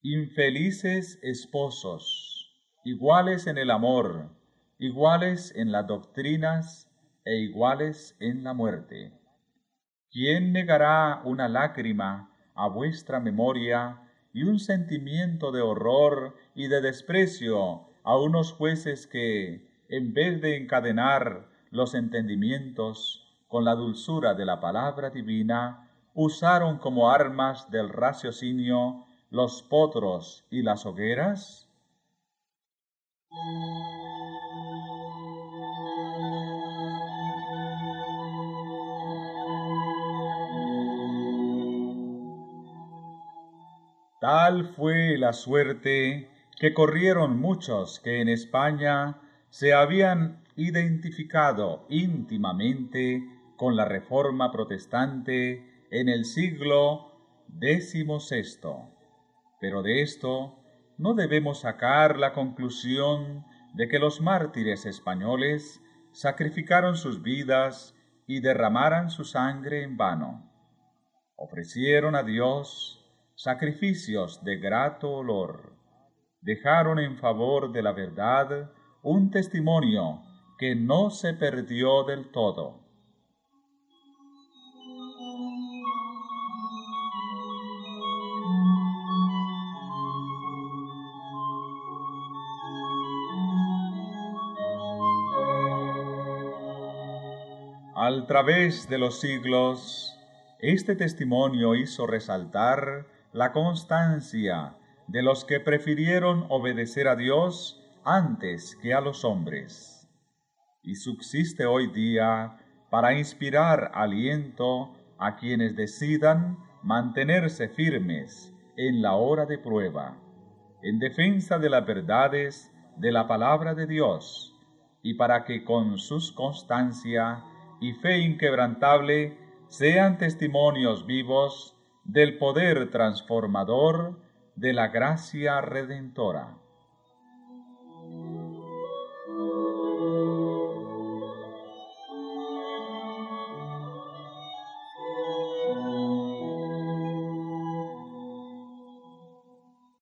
Infelices esposos, iguales en el amor, iguales en las doctrinas e iguales en la muerte? ¿Quién negará una lágrima a vuestra memoria y un sentimiento de horror y de desprecio a unos jueces que, en vez de encadenar los entendimientos con la dulzura de la palabra divina, usaron como armas del raciocinio los potros y las hogueras? Tal fue la suerte que corrieron muchos que en España se habían identificado íntimamente con la reforma protestante en el siglo XVI. Pero de esto no debemos sacar la conclusión de que los mártires españoles sacrificaron sus vidas y derramaran su sangre en vano. Ofrecieron a Dios sacrificios de grato olor. Dejaron en favor de la verdad un testimonio que no se perdió del todo. Al través de los siglos, este testimonio hizo resaltar la constancia de los que prefirieron obedecer a Dios antes que a los hombres. Y subsiste hoy día para inspirar aliento a quienes decidan mantenerse firmes en la hora de prueba, en defensa de las verdades de la palabra de Dios, y para que con sus constancia y fe inquebrantable sean testimonios vivos del poder transformador de la gracia redentora.